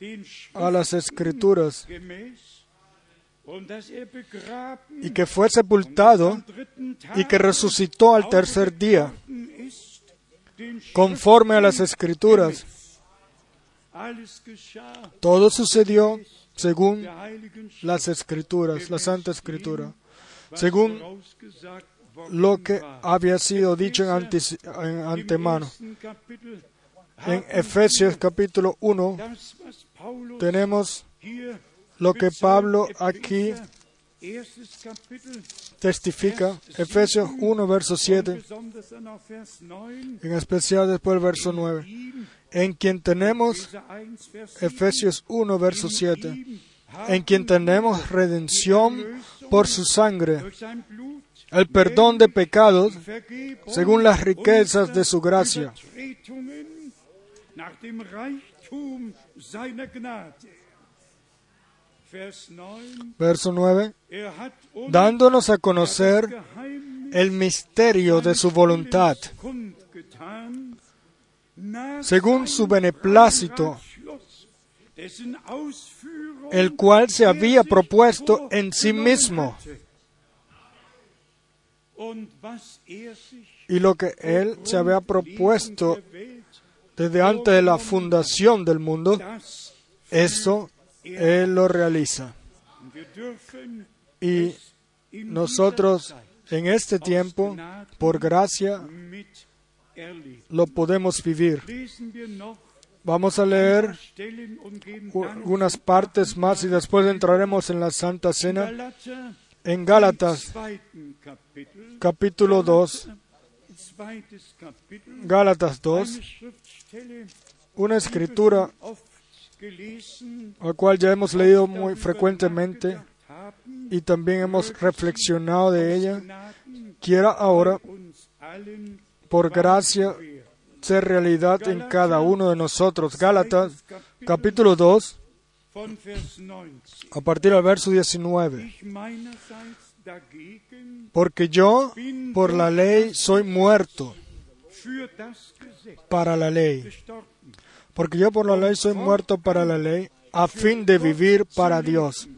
S1: a las escrituras,
S2: er
S1: y que fue sepultado y que resucitó al tercer día, conforme a las escrituras. Todo sucedió según las escrituras, la Santa Escritura, según lo que había sido dicho en, antes- en antemano. En Efesios capítulo 1
S2: das, was Paulus
S1: tenemos lo que Pablo aquí testifica, Efesios 1, verso 7,
S2: besonders dann auch Vers 9,
S1: en especial después el verso 9, en quien tenemos,
S2: Epheser 1, Vers 7,
S1: Efesios 1, verso 7, en quien tenemos redención por su sangre, el perdón de pecados según las riquezas de su gracia.
S2: Übertretungen nach dem Reichtum seiner Gnade. Vers 9,
S1: Verso 9,
S2: er hat uns
S1: dándonos a conocer el misterio de su voluntad, según su beneplácito, el cual se había propuesto en sí mismo, y lo que él se había propuesto desde antes de la fundación del mundo, eso él lo realiza. Y nosotros en este tiempo, por gracia, lo podemos vivir. Vamos a leer
S2: Stellen und geben
S1: u-
S2: Dank
S1: algunas partes más y después entraremos en la Santa Cena en Gálatas capítulo 2,
S2: zweites Kapitel,
S1: Gálatas 2,
S2: eine Schriftstelle,
S1: una escritura la cual ya hemos leído muy frecuentemente y también hemos reflexionado de ella, quiera ahora, por gracia. Ser realidad en cada uno de nosotros. Gálatas capítulo 2,
S2: Von Vers 19.
S1: a partir del verso 19.
S2: Ich meinerseits dagegen
S1: Porque yo, por la ley, soy muerto para la ley. Porque yo por la ley soy muerto para la ley, a fin de vivir para Dios.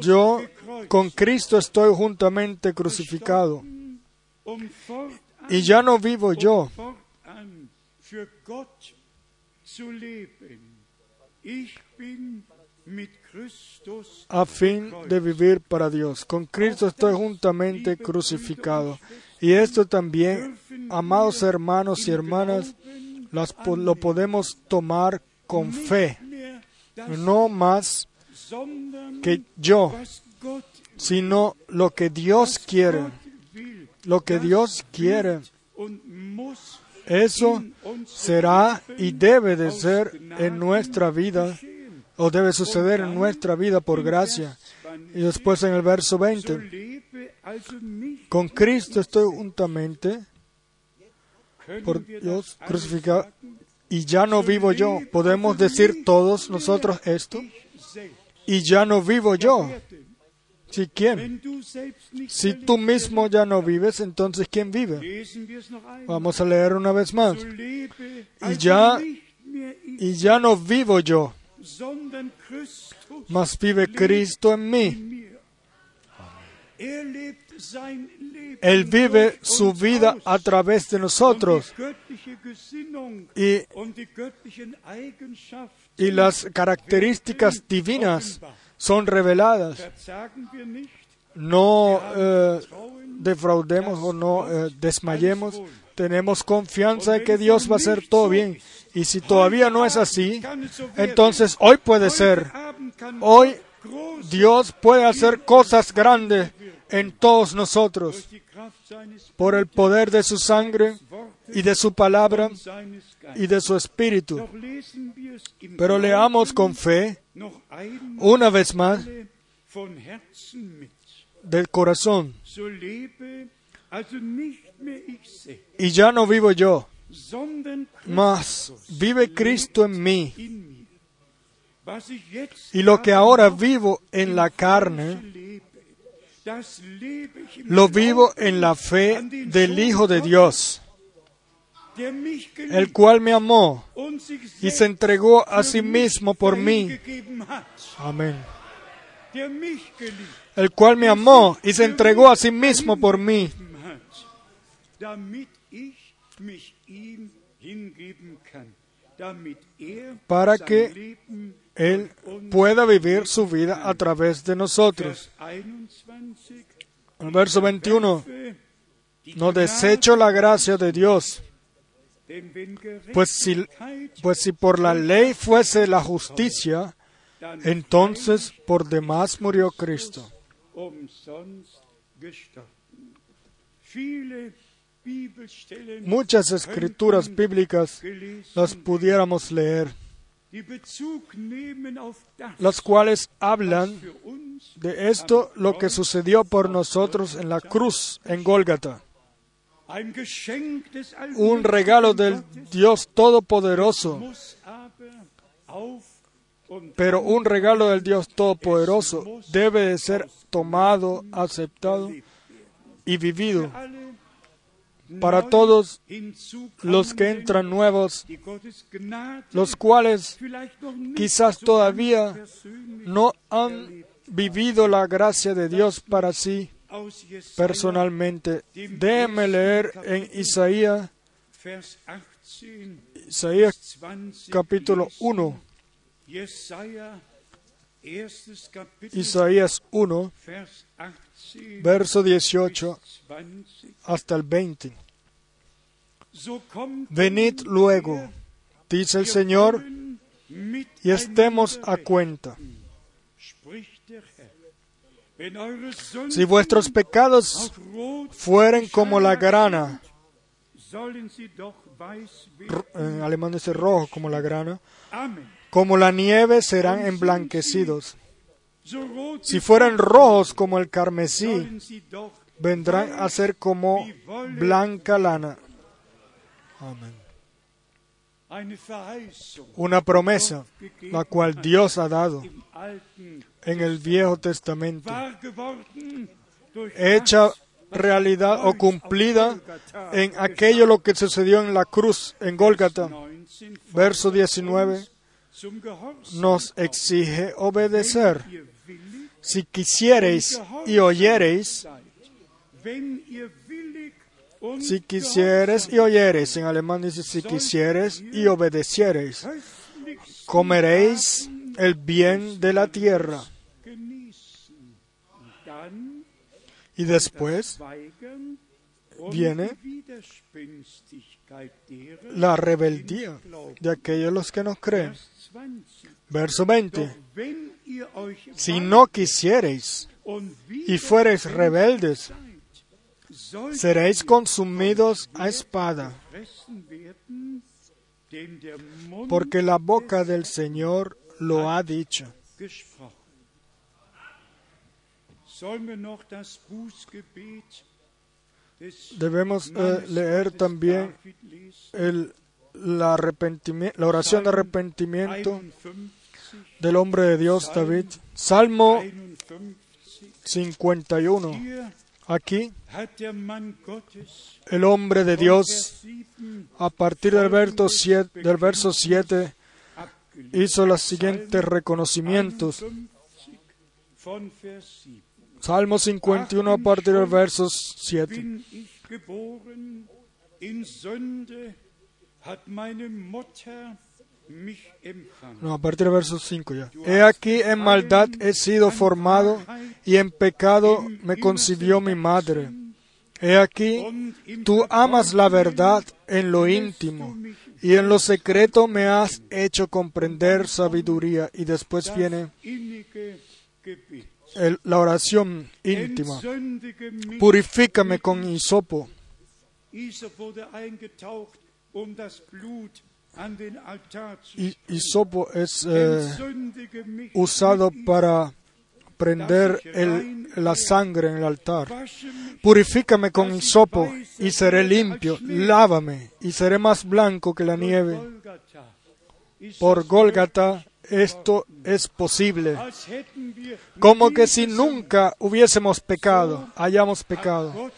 S1: Yo con Cristo estoy juntamente crucificado. Y ya no vivo yo, a fin de vivir para Dios. Con Cristo estoy juntamente crucificado. Y esto también, amados hermanos y hermanas, las lo podemos tomar con fe, no más que yo, sino lo que Dios quiere. Lo que Dios quiere, eso será y debe de ser en nuestra vida, o debe suceder en nuestra vida por gracia. Y después en el verso
S2: so
S1: 20,
S2: lebe also nicht
S1: con Cristo estoy juntamente por Dios crucificado y ya no vivo yo. ¿Podemos decir todos nosotros esto? Y ya no vivo yo. ¿Sí quién? Si tú mismo ya no vives, entonces ¿quién vive? Vamos a leer una vez más. Y ya- Y ya no vivo yo, mas vive Cristo en mí. Él vive su vida a través de nosotros. Y, y las características divinas son reveladas. No eh, defraudemos o no eh, desmayemos. Tenemos confianza de que Dios va a hacer todo bien. Y si todavía no es así, entonces hoy puede ser. Hoy Dios puede hacer cosas grandes en todos nosotros por el poder de su sangre y de su palabra y de su espíritu. Pero leamos con fe, una vez más, del corazón. Y ya no vivo yo, mas vive Cristo en mí. Y lo que ahora vivo en la carne, lo vivo en la fe del Hijo de Dios, el cual me amó y se entregó a sí mismo por mí. Amén. El cual me amó y se entregó a sí mismo por mí, Para que Él pueda vivir su vida a través de nosotros.
S2: Vers 21
S1: El verso 21.
S2: werfe die
S1: No desecho la gracia de Dios, pues si, pues si por la ley fuese la justicia, Entonces por demás murió Cristo. Muchas escrituras bíblicas las pudiéramos leer, las cuales hablan de esto lo que sucedió por nosotros en la cruz en Gólgata. Un regalo del Dios Todopoderoso, pero un regalo del Dios Todopoderoso debe de ser tomado, aceptado y vivido para todos los que entran nuevos, los cuales quizás todavía no han vivido la gracia de Dios para sí personalmente. Déjenme leer en Isaías,
S2: Vers 18,
S1: Isaías
S2: 20
S1: capítulo
S2: lesen.
S1: 1,
S2: Jesaja, erstes Kapitel,
S1: Isaías 1,
S2: Vers 18,
S1: verso 18
S2: bis 20.
S1: hasta el 20.
S2: So kommt
S1: Venid luego, dice el Señor, y estemos a cuenta. Si vuestros pecados fueren como la grana, en alemán dice rojo como la grana, como la nieve serán emblanquecidos. Si fueran rojos como el carmesí, vendrán a ser como blanca lana. Amén. Una promesa, la cual Dios ha dado en el Viejo Testamento, hecha realidad o cumplida en aquello lo que sucedió en la cruz, en Gólgata.
S2: 19
S1: Verso
S2: fordert
S1: 19
S2: uns zum Gehorsam
S1: nos exige obedecer. Si quisiereis y oyereis, si quisieres y oyereis, en alemán dice si quisieres y obedeciereis,
S2: köstlich
S1: comeréis el bien de la tierra. Y después viene la rebeldía de aquellos los que no creen.
S2: Vers 20.
S1: Verso 20.
S2: Doch wenn ihr euch
S1: Si no quisiereis y fuereis rebeldes, seréis consumidos a espada, porque la boca del Señor lo ha dicho. Debemos eh, leer también el, la, oración de arrepentimiento
S2: 51,
S1: del hombre de Dios David. Salmo
S2: 51.
S1: 51.
S2: Hier
S1: Aquí el hombre de Dios
S2: Vers 7
S1: a partir del verso 7, del verso 7
S2: abgelehnt.
S1: hizo los siguientes reconocimientos.
S2: 51 von Vers 7.
S1: Salmo 51 a partir del verso 7.
S2: Bin ich geboren in Sünde, hat meine Mutter mich empfangen.
S1: No, a partir del verso 5 ya. He aquí en maldad he sido formado y en pecado me concibió mi madre. He aquí tú amas la verdad en lo íntimo y en lo secreto me has hecho comprender sabiduría. Y después viene. La oración íntima. Purifícame con hisopo. Y hisopo es eh, usado para prender la sangre en el altar. Purifícame con hisopo y seré limpio. Lávame y seré más blanco que la nieve. Por Gólgata esto es posible. Como que si nunca hubiésemos pecado, hayamos pecado.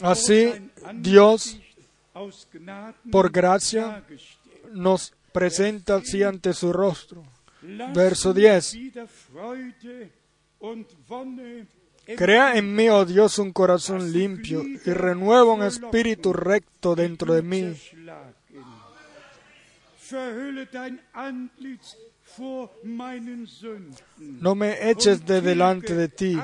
S1: Así Dios, por gracia, nos presenta así ante su rostro. Verso
S2: uns
S1: 10.
S2: wieder Freude und Wonne
S1: Crea en mí, oh Dios, un corazón limpio y renueva un espíritu recto dentro de mí. No me eches de delante de ti.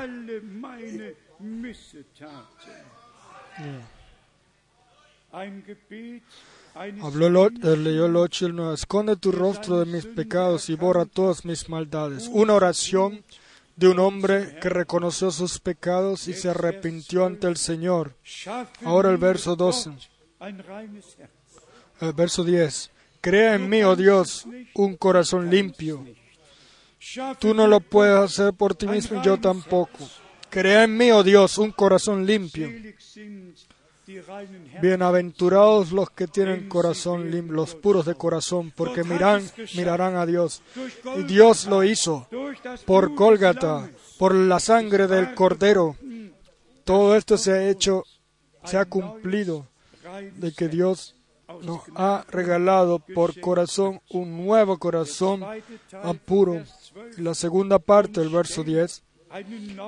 S1: Habló eh, leyó el nueve. Esconde tu rostro de mis pecados y borra todas mis maldades. Una oración de un hombre que reconoció sus pecados y se arrepintió ante el Señor. Ahora el verso 12. El verso 10. Crea en mí, oh Dios, un corazón limpio. Tú no lo puedes hacer por ti mismo y yo tampoco. Crea en mí, oh Dios, un corazón limpio. Bienaventurados los que tienen corazón limpio, los puros de corazón, porque miran, mirarán a Dios. Y Dios lo hizo por Gólgata, por la sangre del Cordero. Todo esto se ha hecho, se ha cumplido, de que Dios nos ha regalado por corazón un nuevo corazón puro. La segunda parte del verso 10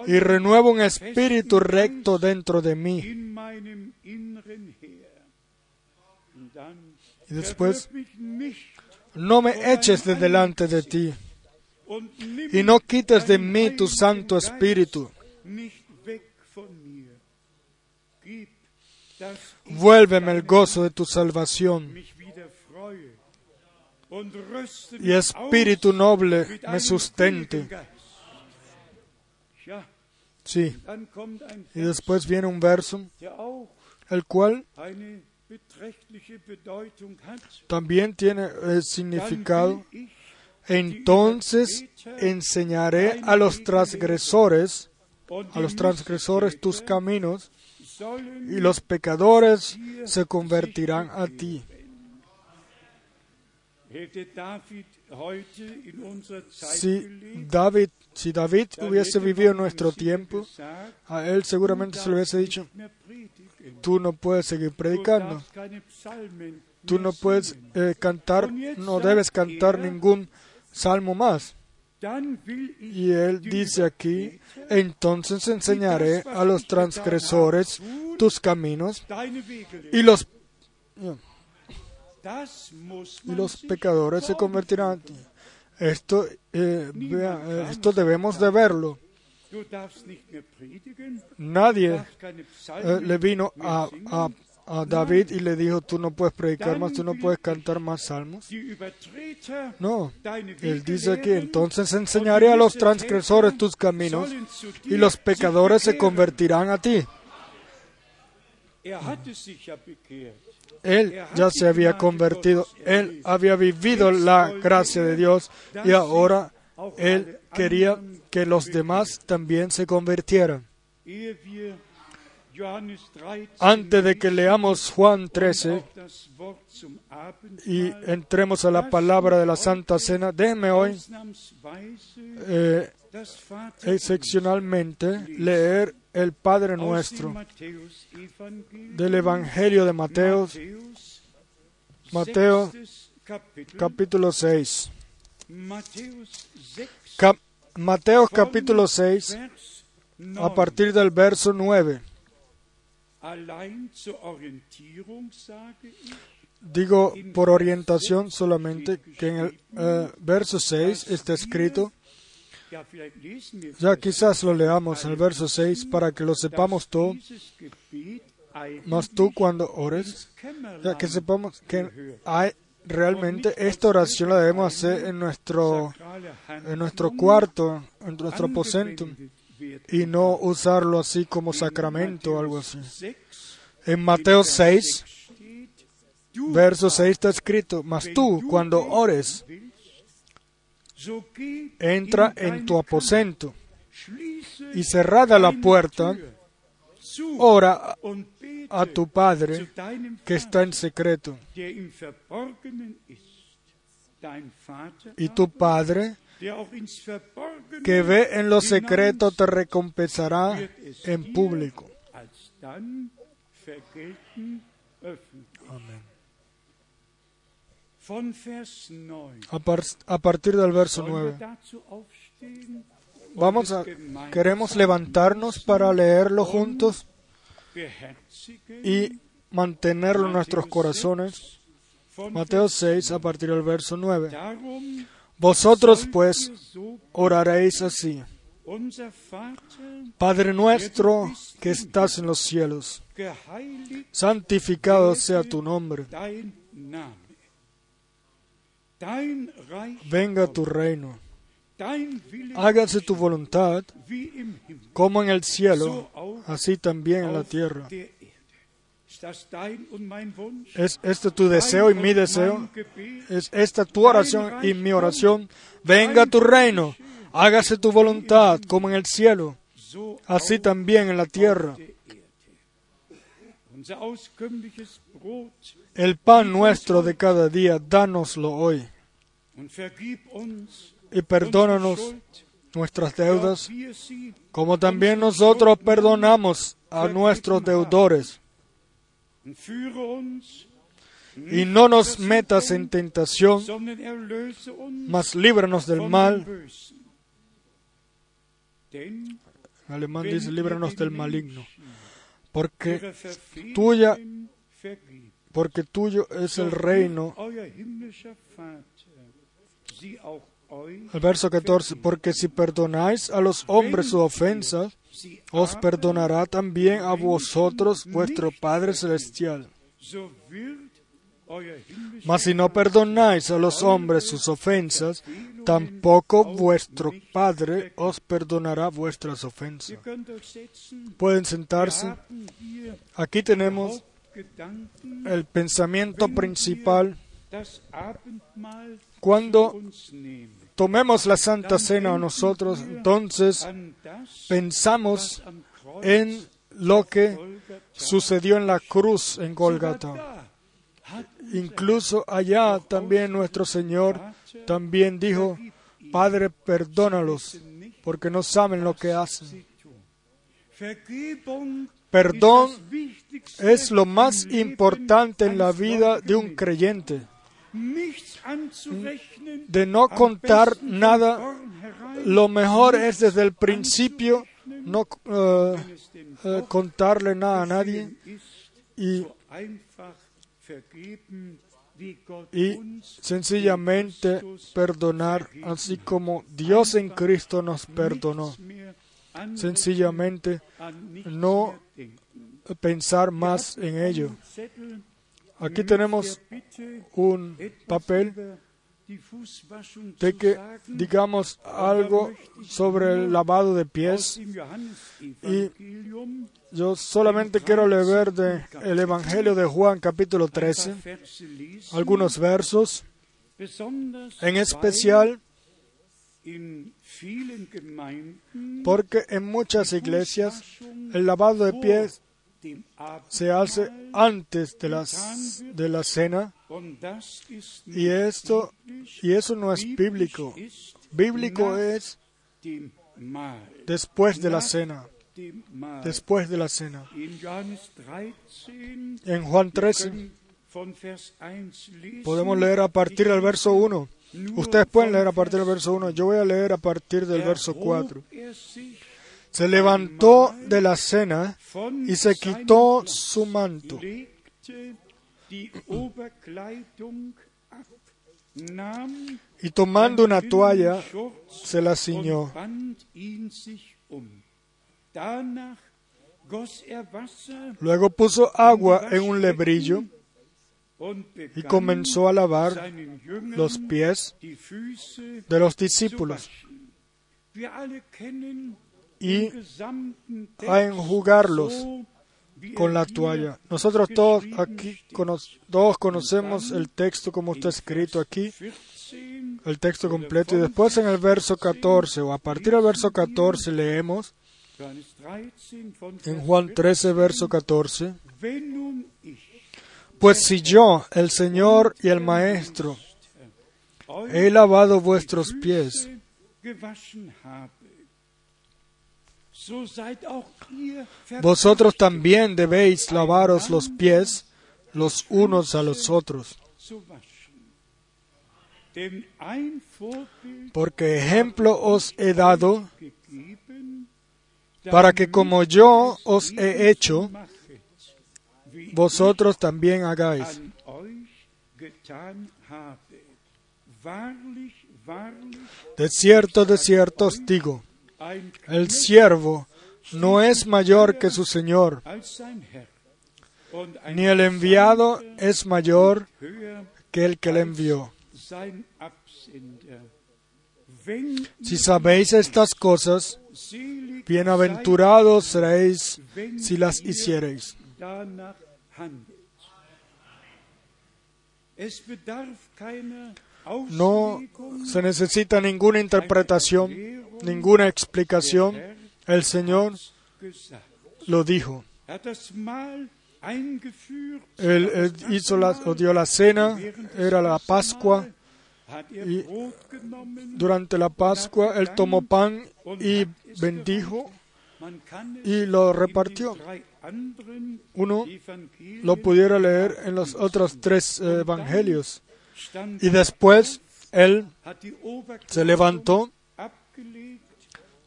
S1: y renuevo un espíritu recto dentro de mí. Y después, no me eches de delante de ti y no quites de mí tu Santo Espíritu. Vuélveme el gozo de tu salvación y espíritu noble me sustente. Sí. Y después viene un verso, el cual también tiene el significado. Entonces enseñaré a los transgresores, a los transgresores tus caminos, y los pecadores se convertirán a ti. Si David, si David hubiese vivido en nuestro tiempo, a él seguramente se le hubiese dicho, tú no puedes seguir predicando, tú no puedes eh, cantar, no debes cantar ningún salmo más. Y él dice aquí, entonces enseñaré a los transgresores tus caminos y los y los pecadores se convertirán. Esto, eh, eh, esto debemos de verlo. Nadie eh, le vino a, a, a, David y le dijo, tú no puedes predicar más, tú no puedes cantar más salmos. No, él dice que entonces enseñaré a los transgresores tus caminos y los pecadores se convertirán a ti. Él ya se había convertido, él había vivido la gracia de Dios y ahora él quería que los demás también se convirtieran. Antes de que leamos Juan 13 y entremos a la palabra de la Santa Cena, déjeme hoy eh, excepcionalmente leer el Padre Nuestro del Evangelio de Mateo, Mateo capítulo 6. Mateo capítulo 6, a partir del verso 9. Digo por orientación solamente que en el eh, verso 6 está escrito, ya quizás lo leamos el verso 6 para que lo sepamos todo. Mas tú cuando ores, ya que sepamos que hay realmente esta oración la debemos hacer en nuestro, en nuestro cuarto, en nuestro aposento, y no usarlo así como sacramento o algo así. En Mateo 6, verso 6 está escrito, mas tú cuando ores, entra en tu aposento y cerrada la puerta, ora a tu Padre que está en secreto. Y tu Padre que ve en lo secreto te recompensará en público. Amén. A, partir del verso 9. Vamos a, queremos levantarnos para leerlo juntos y mantenerlo en nuestros corazones. Mateo 6, a partir del verso 9. Vosotros pues oraréis así. Padre nuestro que estás en los cielos, santificado sea tu nombre venga tu reino, hágase tu voluntad como en el cielo, así también en la tierra. ¿Es este tu deseo y mi deseo? ¿Es esta tu oración y mi oración? Venga tu reino, hágase tu voluntad como en el cielo, así también en la tierra. El pan nuestro de cada día, dánoslo hoy. Y perdónanos nuestras deudas, como también nosotros perdonamos a nuestros deudores. Y no nos metas en tentación, mas líbranos del mal. En alemán dice, líbranos del maligno. Porque, tuya- porque tuyo es el reino. El verso 14, porque si perdonáis a los hombres sus ofensas,
S2: sie
S1: os
S2: aber,
S1: perdonará también a vosotros vuestro Padre Celestial. Mas si no perdonáis a los hombres sus ofensas, tampoco vuestro Padre os perdonará vuestras ofensas. Pueden sentarse. Aquí tenemos el pensamiento principal. Cuando. Tomemos la Santa Cena nosotros, entonces pensamos en lo que sucedió en la cruz en Golgata. Incluso allá también nuestro Señor también dijo, Padre, perdónalos, porque no saben lo que hacen. Perdón es lo más importante en la vida de un creyente. De no contar nada, lo mejor es desde el principio no eh, eh, contarle nada a nadie y, sencillamente perdonar, así como Dios en Cristo nos perdonó. Sencillamente no pensar más en ello. Aquí tenemos un papel de que digamos algo sobre el lavado de pies.
S2: Johannesevangelium,
S1: Yo solamente quiero leer de el Evangelio de Juan capítulo 13
S2: Verse lesen,
S1: algunos versos, en especial porque en muchas iglesias el lavado de pies se hace antes de la, de la cena y esto y eso no es bíblico. Bíblico es después de la cena, después de la cena.
S2: In Johannes 13
S1: En Juan 13
S2: können von Vers 1 lesen,
S1: podemos leer a partir del verso 1. Ustedes pueden leer a partir del verso 1. Yo voy a leer a partir del verso 4. Se levantó de la cena y se quitó su manto. Y tomando una toalla, se la ciñó. Luego puso agua en un lebrillo y comenzó a lavar los pies de los discípulos y a enjugarlos con la toalla. Nosotros todos aquí todos conocemos el texto como está escrito aquí,
S2: 14
S1: el texto completo, y después en el verso 14 o a partir del verso 14 leemos
S2: Johannes 13 von
S1: en Juan 13, verso 14,
S2: Wenn nun ich
S1: pues si yo, el Señor y el Maestro, he lavado vuestros pies, vosotros también debéis lavaros los pies los unos a los otros, porque ejemplo os he dado para que como yo os he hecho, vosotros también hagáis. De cierto, de cierto os digo, el siervo no es mayor que su Señor, ni el enviado es mayor que el que le envió. Si sabéis estas cosas, bienaventurados seréis si las hiciereis. No se necesita ninguna interpretación, ninguna explicación. El Señor lo dijo. Él, hizo la, dio la cena, era la Pascua. y- Durante la Pascua él tomó pan y bendijo y lo repartió. Uno lo pudiera leer en los otros tres eh, evangelios. Y después él se levantó,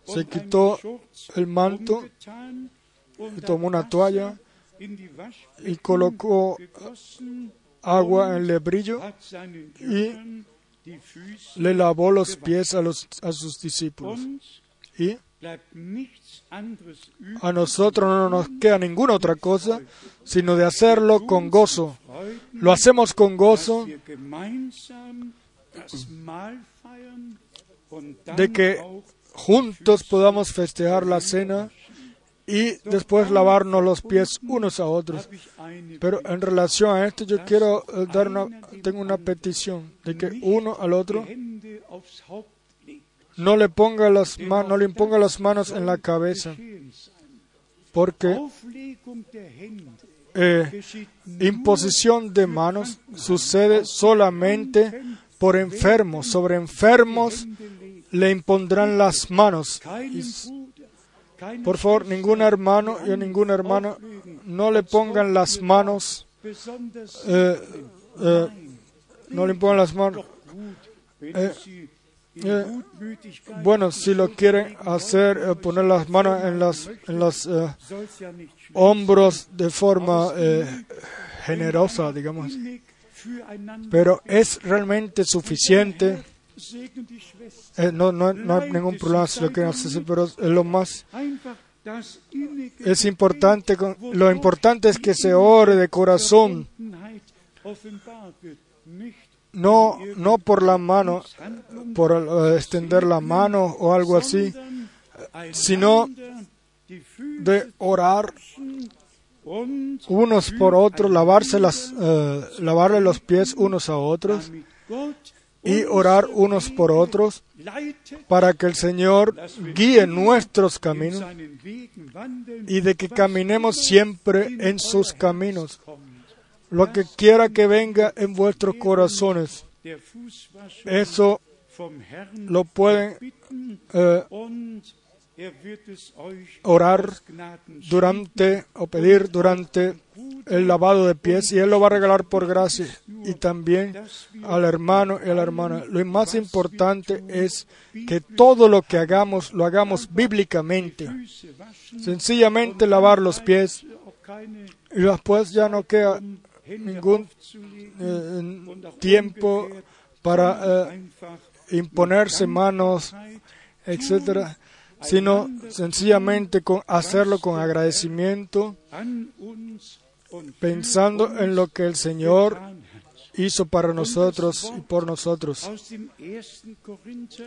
S1: se quitó el manto y tomó una toalla y colocó agua en el lebrillo y le lavó los pies a, los, a sus discípulos. Y a nosotros no nos queda ninguna otra cosa sino de hacerlo con gozo. Lo hacemos con gozo de que juntos podamos festejar la cena y después lavarnos los pies unos a otros. Pero en relación a esto yo quiero eh, dar una, una petición de que uno al otro no le ponga las no le imponga las manos en la cabeza, porque eh, imposición de manos sucede solamente por enfermos. Sobre enfermos le impondrán las manos. Por favor, ningún hermano y ninguna hermana no le pongan las manos, eh, eh, no le impongan las manos. Eh, eh, Bueno, si lo quieren hacer, eh, poner las manos en los, en los eh, hombros de forma generosa, digamos. Pero es realmente suficiente. no, no, no hay ningún problema si lo quieren hacer pero es lo más es importante. Lo importante es que se ore de corazón, no, no por la mano, por eh, extender la mano o algo así, sino de orar unos por otros, lavarse las, eh, lavarle los pies unos a otros y orar unos por otros para que el Señor guíe nuestros
S2: in
S1: caminos y de que caminemos siempre en sus caminos. Lo que quiera que venga en vuestros corazones, eso lo pueden eh, orar durante o pedir durante el lavado de pies y Él lo va a regalar por gracia y también al hermano y a la hermana. Lo más importante es que todo lo que hagamos lo hagamos bíblicamente. Sencillamente lavar los pies y después ya no queda ningún eh, tiempo para eh, imponerse manos, etcétera, sino sencillamente con hacerlo con agradecimiento, pensando en lo que el Señor hizo para nosotros y por nosotros.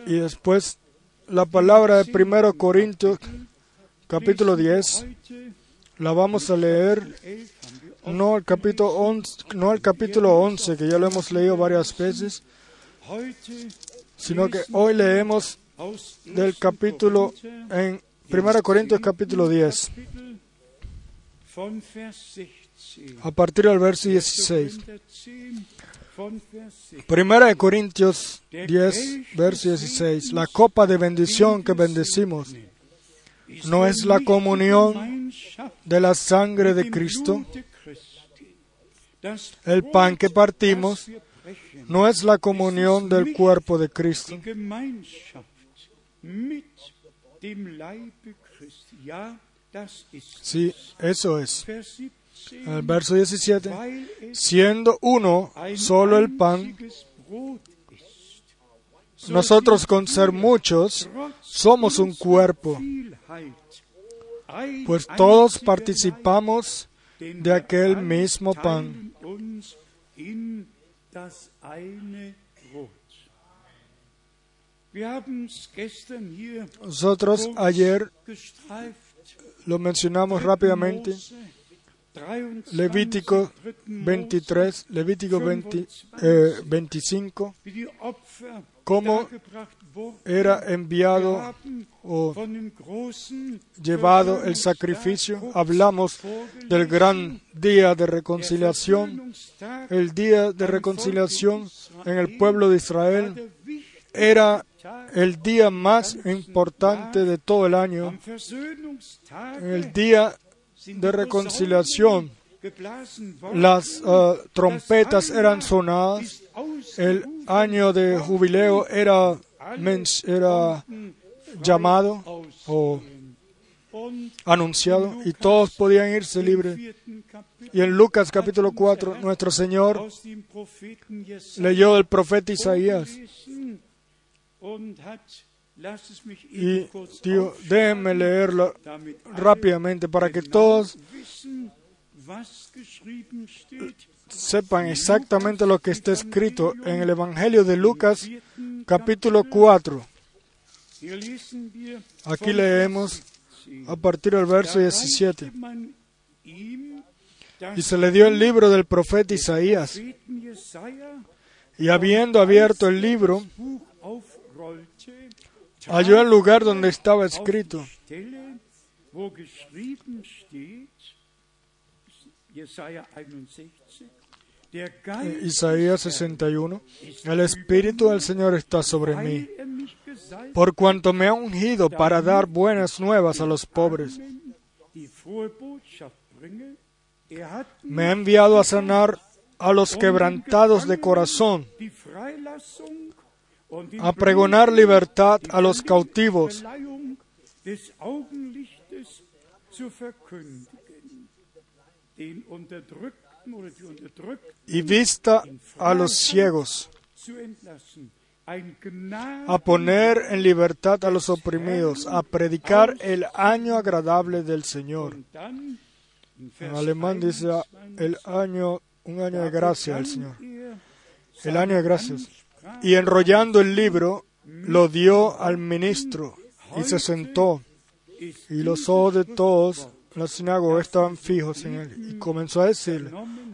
S1: Y después la palabra de 1 Corintios capítulo 10
S2: heute
S1: la vamos a leer
S2: 11 haben wir
S1: no al capítulo 11, no al capítulo 11 que ya lo hemos leído varias veces, sino que hoy leemos del
S2: 1.
S1: capítulo en 1 Corintios capítulo 10
S2: Kapitel von Vers 16.
S1: a partir del verso 16.
S2: Korinther 10 von Vers 16.
S1: Primera de Corintios 10, verso 16. La copa de bendición que bendecimos no es la comunión de la sangre de Cristo. El pan que partimos no es la comunión del cuerpo de Cristo. Sí, eso es.
S2: Vers 17.
S1: En el verso 17.
S2: Weil es
S1: Siendo uno solo el pan, nosotros con ser muchos somos un cuerpo, pues todos participamos de aquel mismo pan. Nosotros ayer lo mencionamos rápidamente.
S2: Mose 23,
S1: Levítico
S2: 3. Mose,
S1: 23, Levítico 20, eh, 25,
S2: wie die Opfer
S1: cómo. Era enviado o llevado el sacrificio. Hablamos del gran día de reconciliación, el día de reconciliación en el pueblo de Israel. Era el día más importante de todo el año, el día de reconciliación. Las ah, trompetas eran sonadas, el año de jubileo era, era llamado o anunciado y todos podían irse libres. Y en Lucas capítulo 4, nuestro Señor leyó el profeta Isaías y dijo, déjenme leerlo rápidamente para que todos sepan exactamente lo que está escrito en el Evangelio de Lucas capítulo 4.
S2: Hier lesen wir
S1: Aquí leemos a partir del
S2: 10.
S1: verso
S2: Da
S1: 17.
S2: reichte man ihm das
S1: Y se le dio el libro del profeta Isaías. Y habiendo abierto el libro, halló el lugar donde estaba escrito. Isaías 61. El Espíritu del Señor está sobre mí, por cuanto me ha ungido para dar buenas nuevas a los pobres. Me ha enviado a sanar a los quebrantados de corazón, a pregonar libertad a los cautivos, Y vista a los ciegos, a poner en libertad a los oprimidos, a predicar el año agradable del Señor. En alemán dice
S2: 21,
S1: el año, un año de gracia del Señor. El año de gracias. Y enrollando el libro, lo dio al ministro y se sentó. Y los ojos de todos la sinagoga estaban fijos en él. Y comenzó a decirle,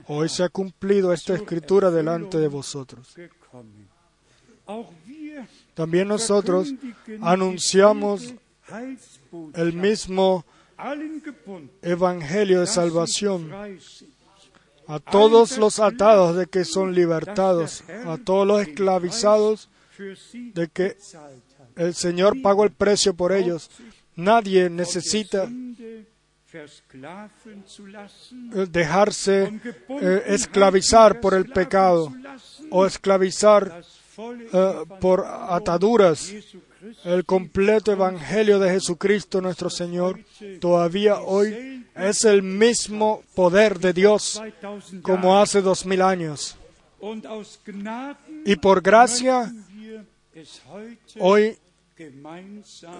S1: hoy se ha cumplido esta escritura delante de vosotros. También nosotros anunciamos el mismo evangelio de salvación a todos los atados de que son libertados, a todos los esclavizados de que el Señor pagó el precio por ellos. Nadie necesita Eh, dejarse
S2: gebunden
S1: eh, esclavizar por el pecado o esclavizar eh, por ataduras. El completo evangelio de Jesucristo nuestro Señor todavía hoy es el mismo poder de Dios
S2: 2000
S1: como hace dos mil años. Y por gracia hoy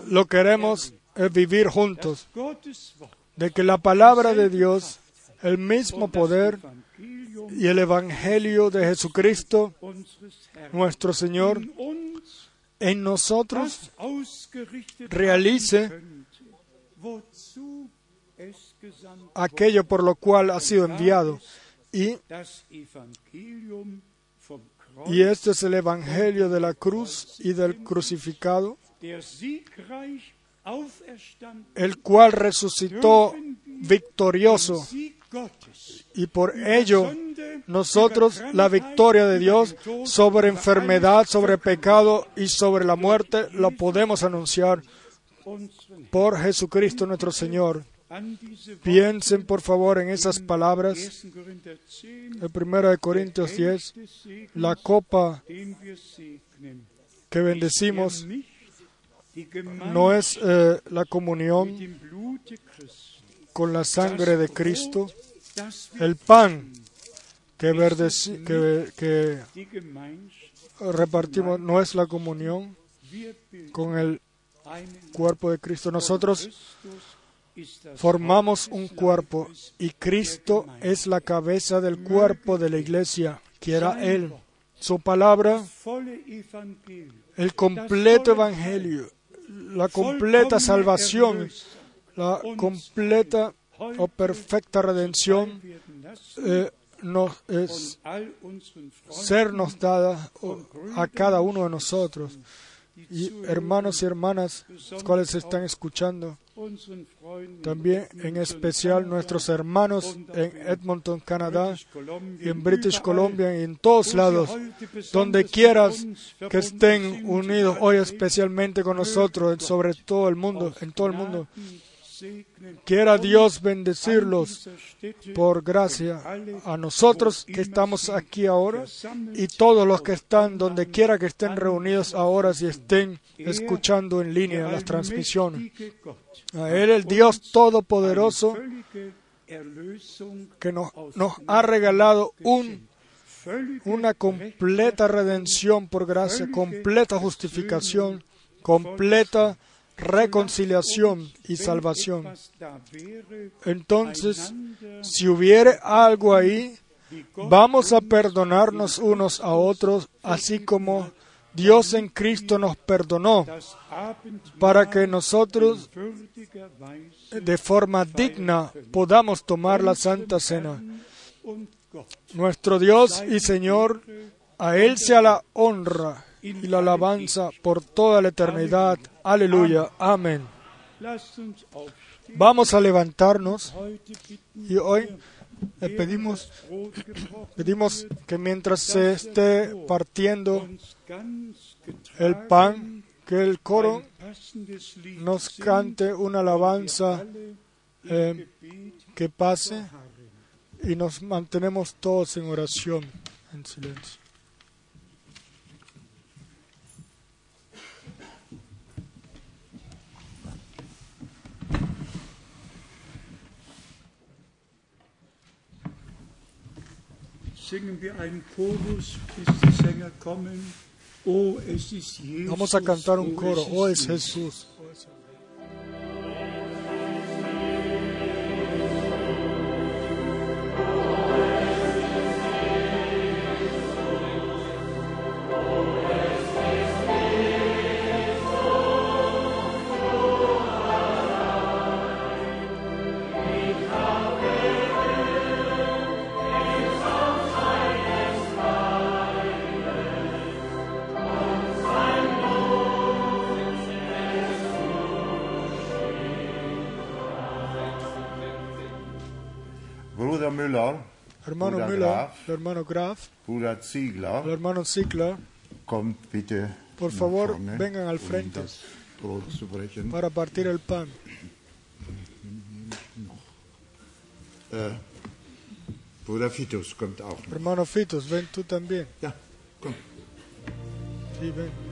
S1: lo queremos es vivir juntos, de que la palabra de Dios, el mismo poder y el evangelio de Jesucristo nuestro Señor en nosotros realice aquello por lo cual ha sido enviado. Y, y este es el evangelio de la cruz y del crucificado, el cual resucitó victorioso y por ello nosotros la victoria de Dios sobre enfermedad, sobre pecado y sobre la muerte lo podemos anunciar por Jesucristo nuestro Señor. Piensen por favor en esas palabras.
S2: 1. Korinther 10,
S1: El 1 de Corintios 10,
S2: des Segens,
S1: la copa que bendecimos no es eh, la comunión con la sangre de Cristo, el pan que, que, que repartimos no es la comunión con el cuerpo de Cristo. Nosotros formamos un cuerpo y Cristo es la cabeza del cuerpo de la iglesia. Quiera Él, su palabra, el completo evangelio, la completa salvación, la completa o perfecta redención eh, nos es sernos dada a cada uno de nosotros. Y hermanos y hermanas, los cuales están escuchando, también en especial nuestros hermanos en Edmonton, Canadá, y en British Columbia, y en todos lados, donde quieras que estén unidos hoy especialmente con nosotros, sobre todo el mundo, en todo el mundo. Quiera Dios bendecirlos por gracia a nosotros que estamos aquí ahora y todos los que están donde quiera que estén reunidos ahora y estén escuchando en línea las transmisiones. A Él, el Dios Todopoderoso, que nos, nos ha regalado un, una completa redención por gracia, completa justificación, completa reconciliación y salvación. Entonces, si hubiere algo ahí, vamos a perdonarnos unos a otros, así como Dios en Cristo nos perdonó, para que nosotros de forma digna podamos tomar la Santa Cena. Nuestro Dios y Señor, a Él sea la honra y la alabanza por toda la eternidad. Aleluya. Amén. Vamos a levantarnos y hoy le pedimos, pedimos que mientras se esté partiendo el pan, que el coro nos cante una alabanza eh, que pase y nos mantenemos todos en oración, en silencio. Vamos a cantar un coro. Oh, es Jesús.
S4: Müller,
S1: Hermano
S4: Bruder
S1: Müller,
S4: Graf,
S1: el hermano Graf,
S4: Bruder Ziegler,
S1: el hermano Ziegler,
S4: kommt bitte
S1: por favor,
S4: vorne,
S1: vengan al
S4: um
S1: frente
S4: brechen.
S1: para partir el pan.
S4: Äh, Bruder Fitus kommt auch.
S1: Hermano Fitos, ven tú también.
S4: Ja, komm.
S1: Sí, ven.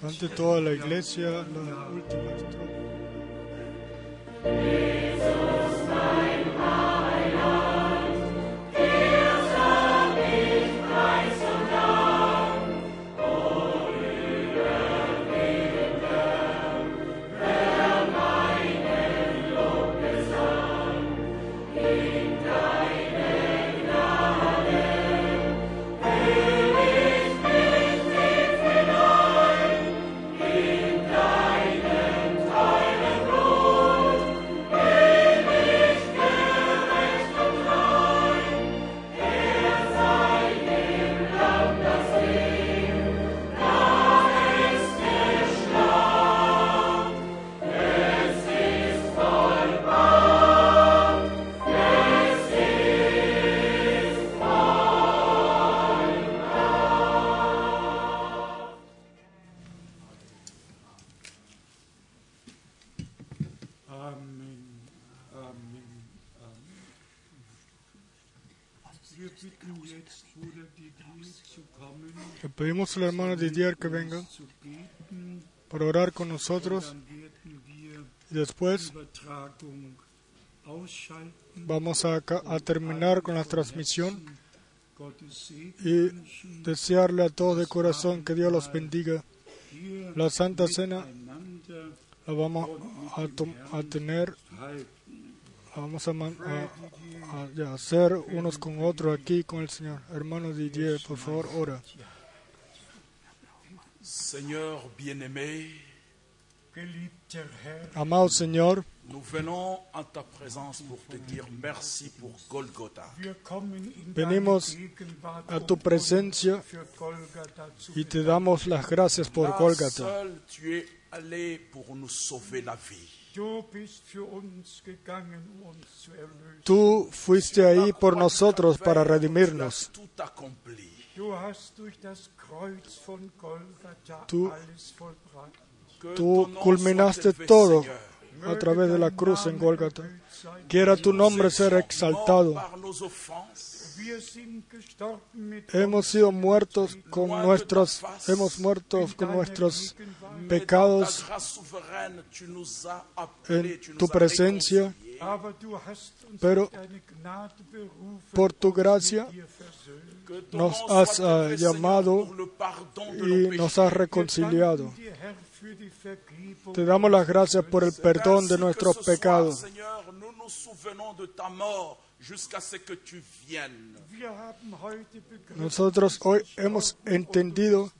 S1: Cante toda la iglesia la Pedimos al hermano Didier que venga para orar con nosotros y después vamos a, a terminar con la transmisión y desearle a todos de corazón que Dios los bendiga. La Santa Cena la vamos a, a tener, la vamos a, a- a- hacer unos con otros aquí con el Señor. Hermano Didier, por favor, ora.
S5: Seigneur bien-aimé,
S2: Geliebter Herr,
S1: Amado Señor,
S5: nous venons en ta présence pour te dire merci pour Golgotha.
S1: Venimos a tu
S2: um
S1: presencia
S2: Golgatha zu
S1: y te damos las gracias por
S5: seul tu es allé pour nous sauver la vie.
S2: Erlösen.
S1: Tú fuiste ahí por nosotros para
S5: Tu
S1: redimirnos. Tú
S5: nom
S1: culminaste todo a través de la cruz en
S2: sein.
S1: Quiera tu nombre ser exaltado. Hemos sido muertos con nuestros, hemos muerto con nuestros pecados en
S5: tu
S1: presencia. Pero por tu gracia nos has,
S5: Seigneur,
S1: llamado y
S5: nos
S1: has reconciliado. Te damos las gracias por el perdón de nuestros pecados. Nosotros hoy hemos entendido.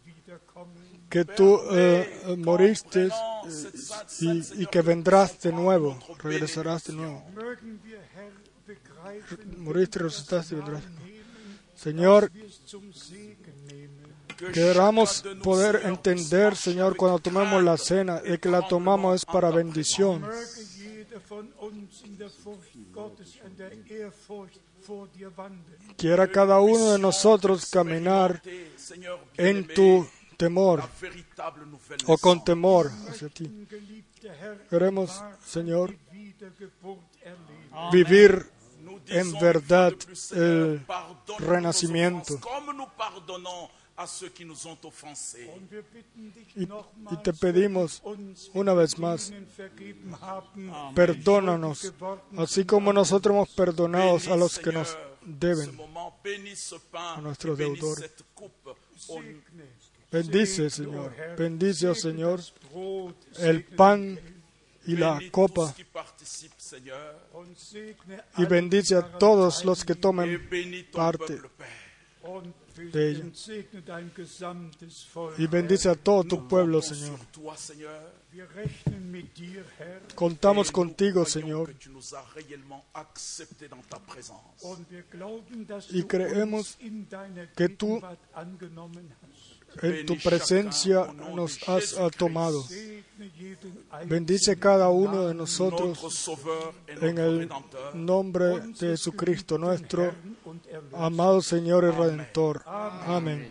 S1: Que tú eh, moriste eh, y, y que vendrás de nuevo, regresarás de nuevo. Moriste, resucitaste y vendrás. Señor,
S2: Segen nehmen.
S5: Que
S1: queramos
S5: de
S1: poder entender, Señor, cuando tomemos la cena, de que la tomamos es para bendición. Quiera cada uno de nosotros caminar en tu temor o con temor hacia ti. Queremos, Señor, vivir en verdad el renacimiento. Y, te pedimos una vez más, perdónanos, así como nosotros hemos perdonado a los que nos deben. a nuestros deudores. Bendice, Señor. Bendice, oh Señor, el pan y la copa. y bendice a todos los que tomen parte de
S2: Volk.
S1: y bendice a todo tu pueblo, Señor. Contamos contigo, Señor, Y creemos que tú. En tu presencia nos has tomado. Bendice cada uno de nosotros en el nombre de Jesucristo, nuestro amado Señor y Redentor. Amén.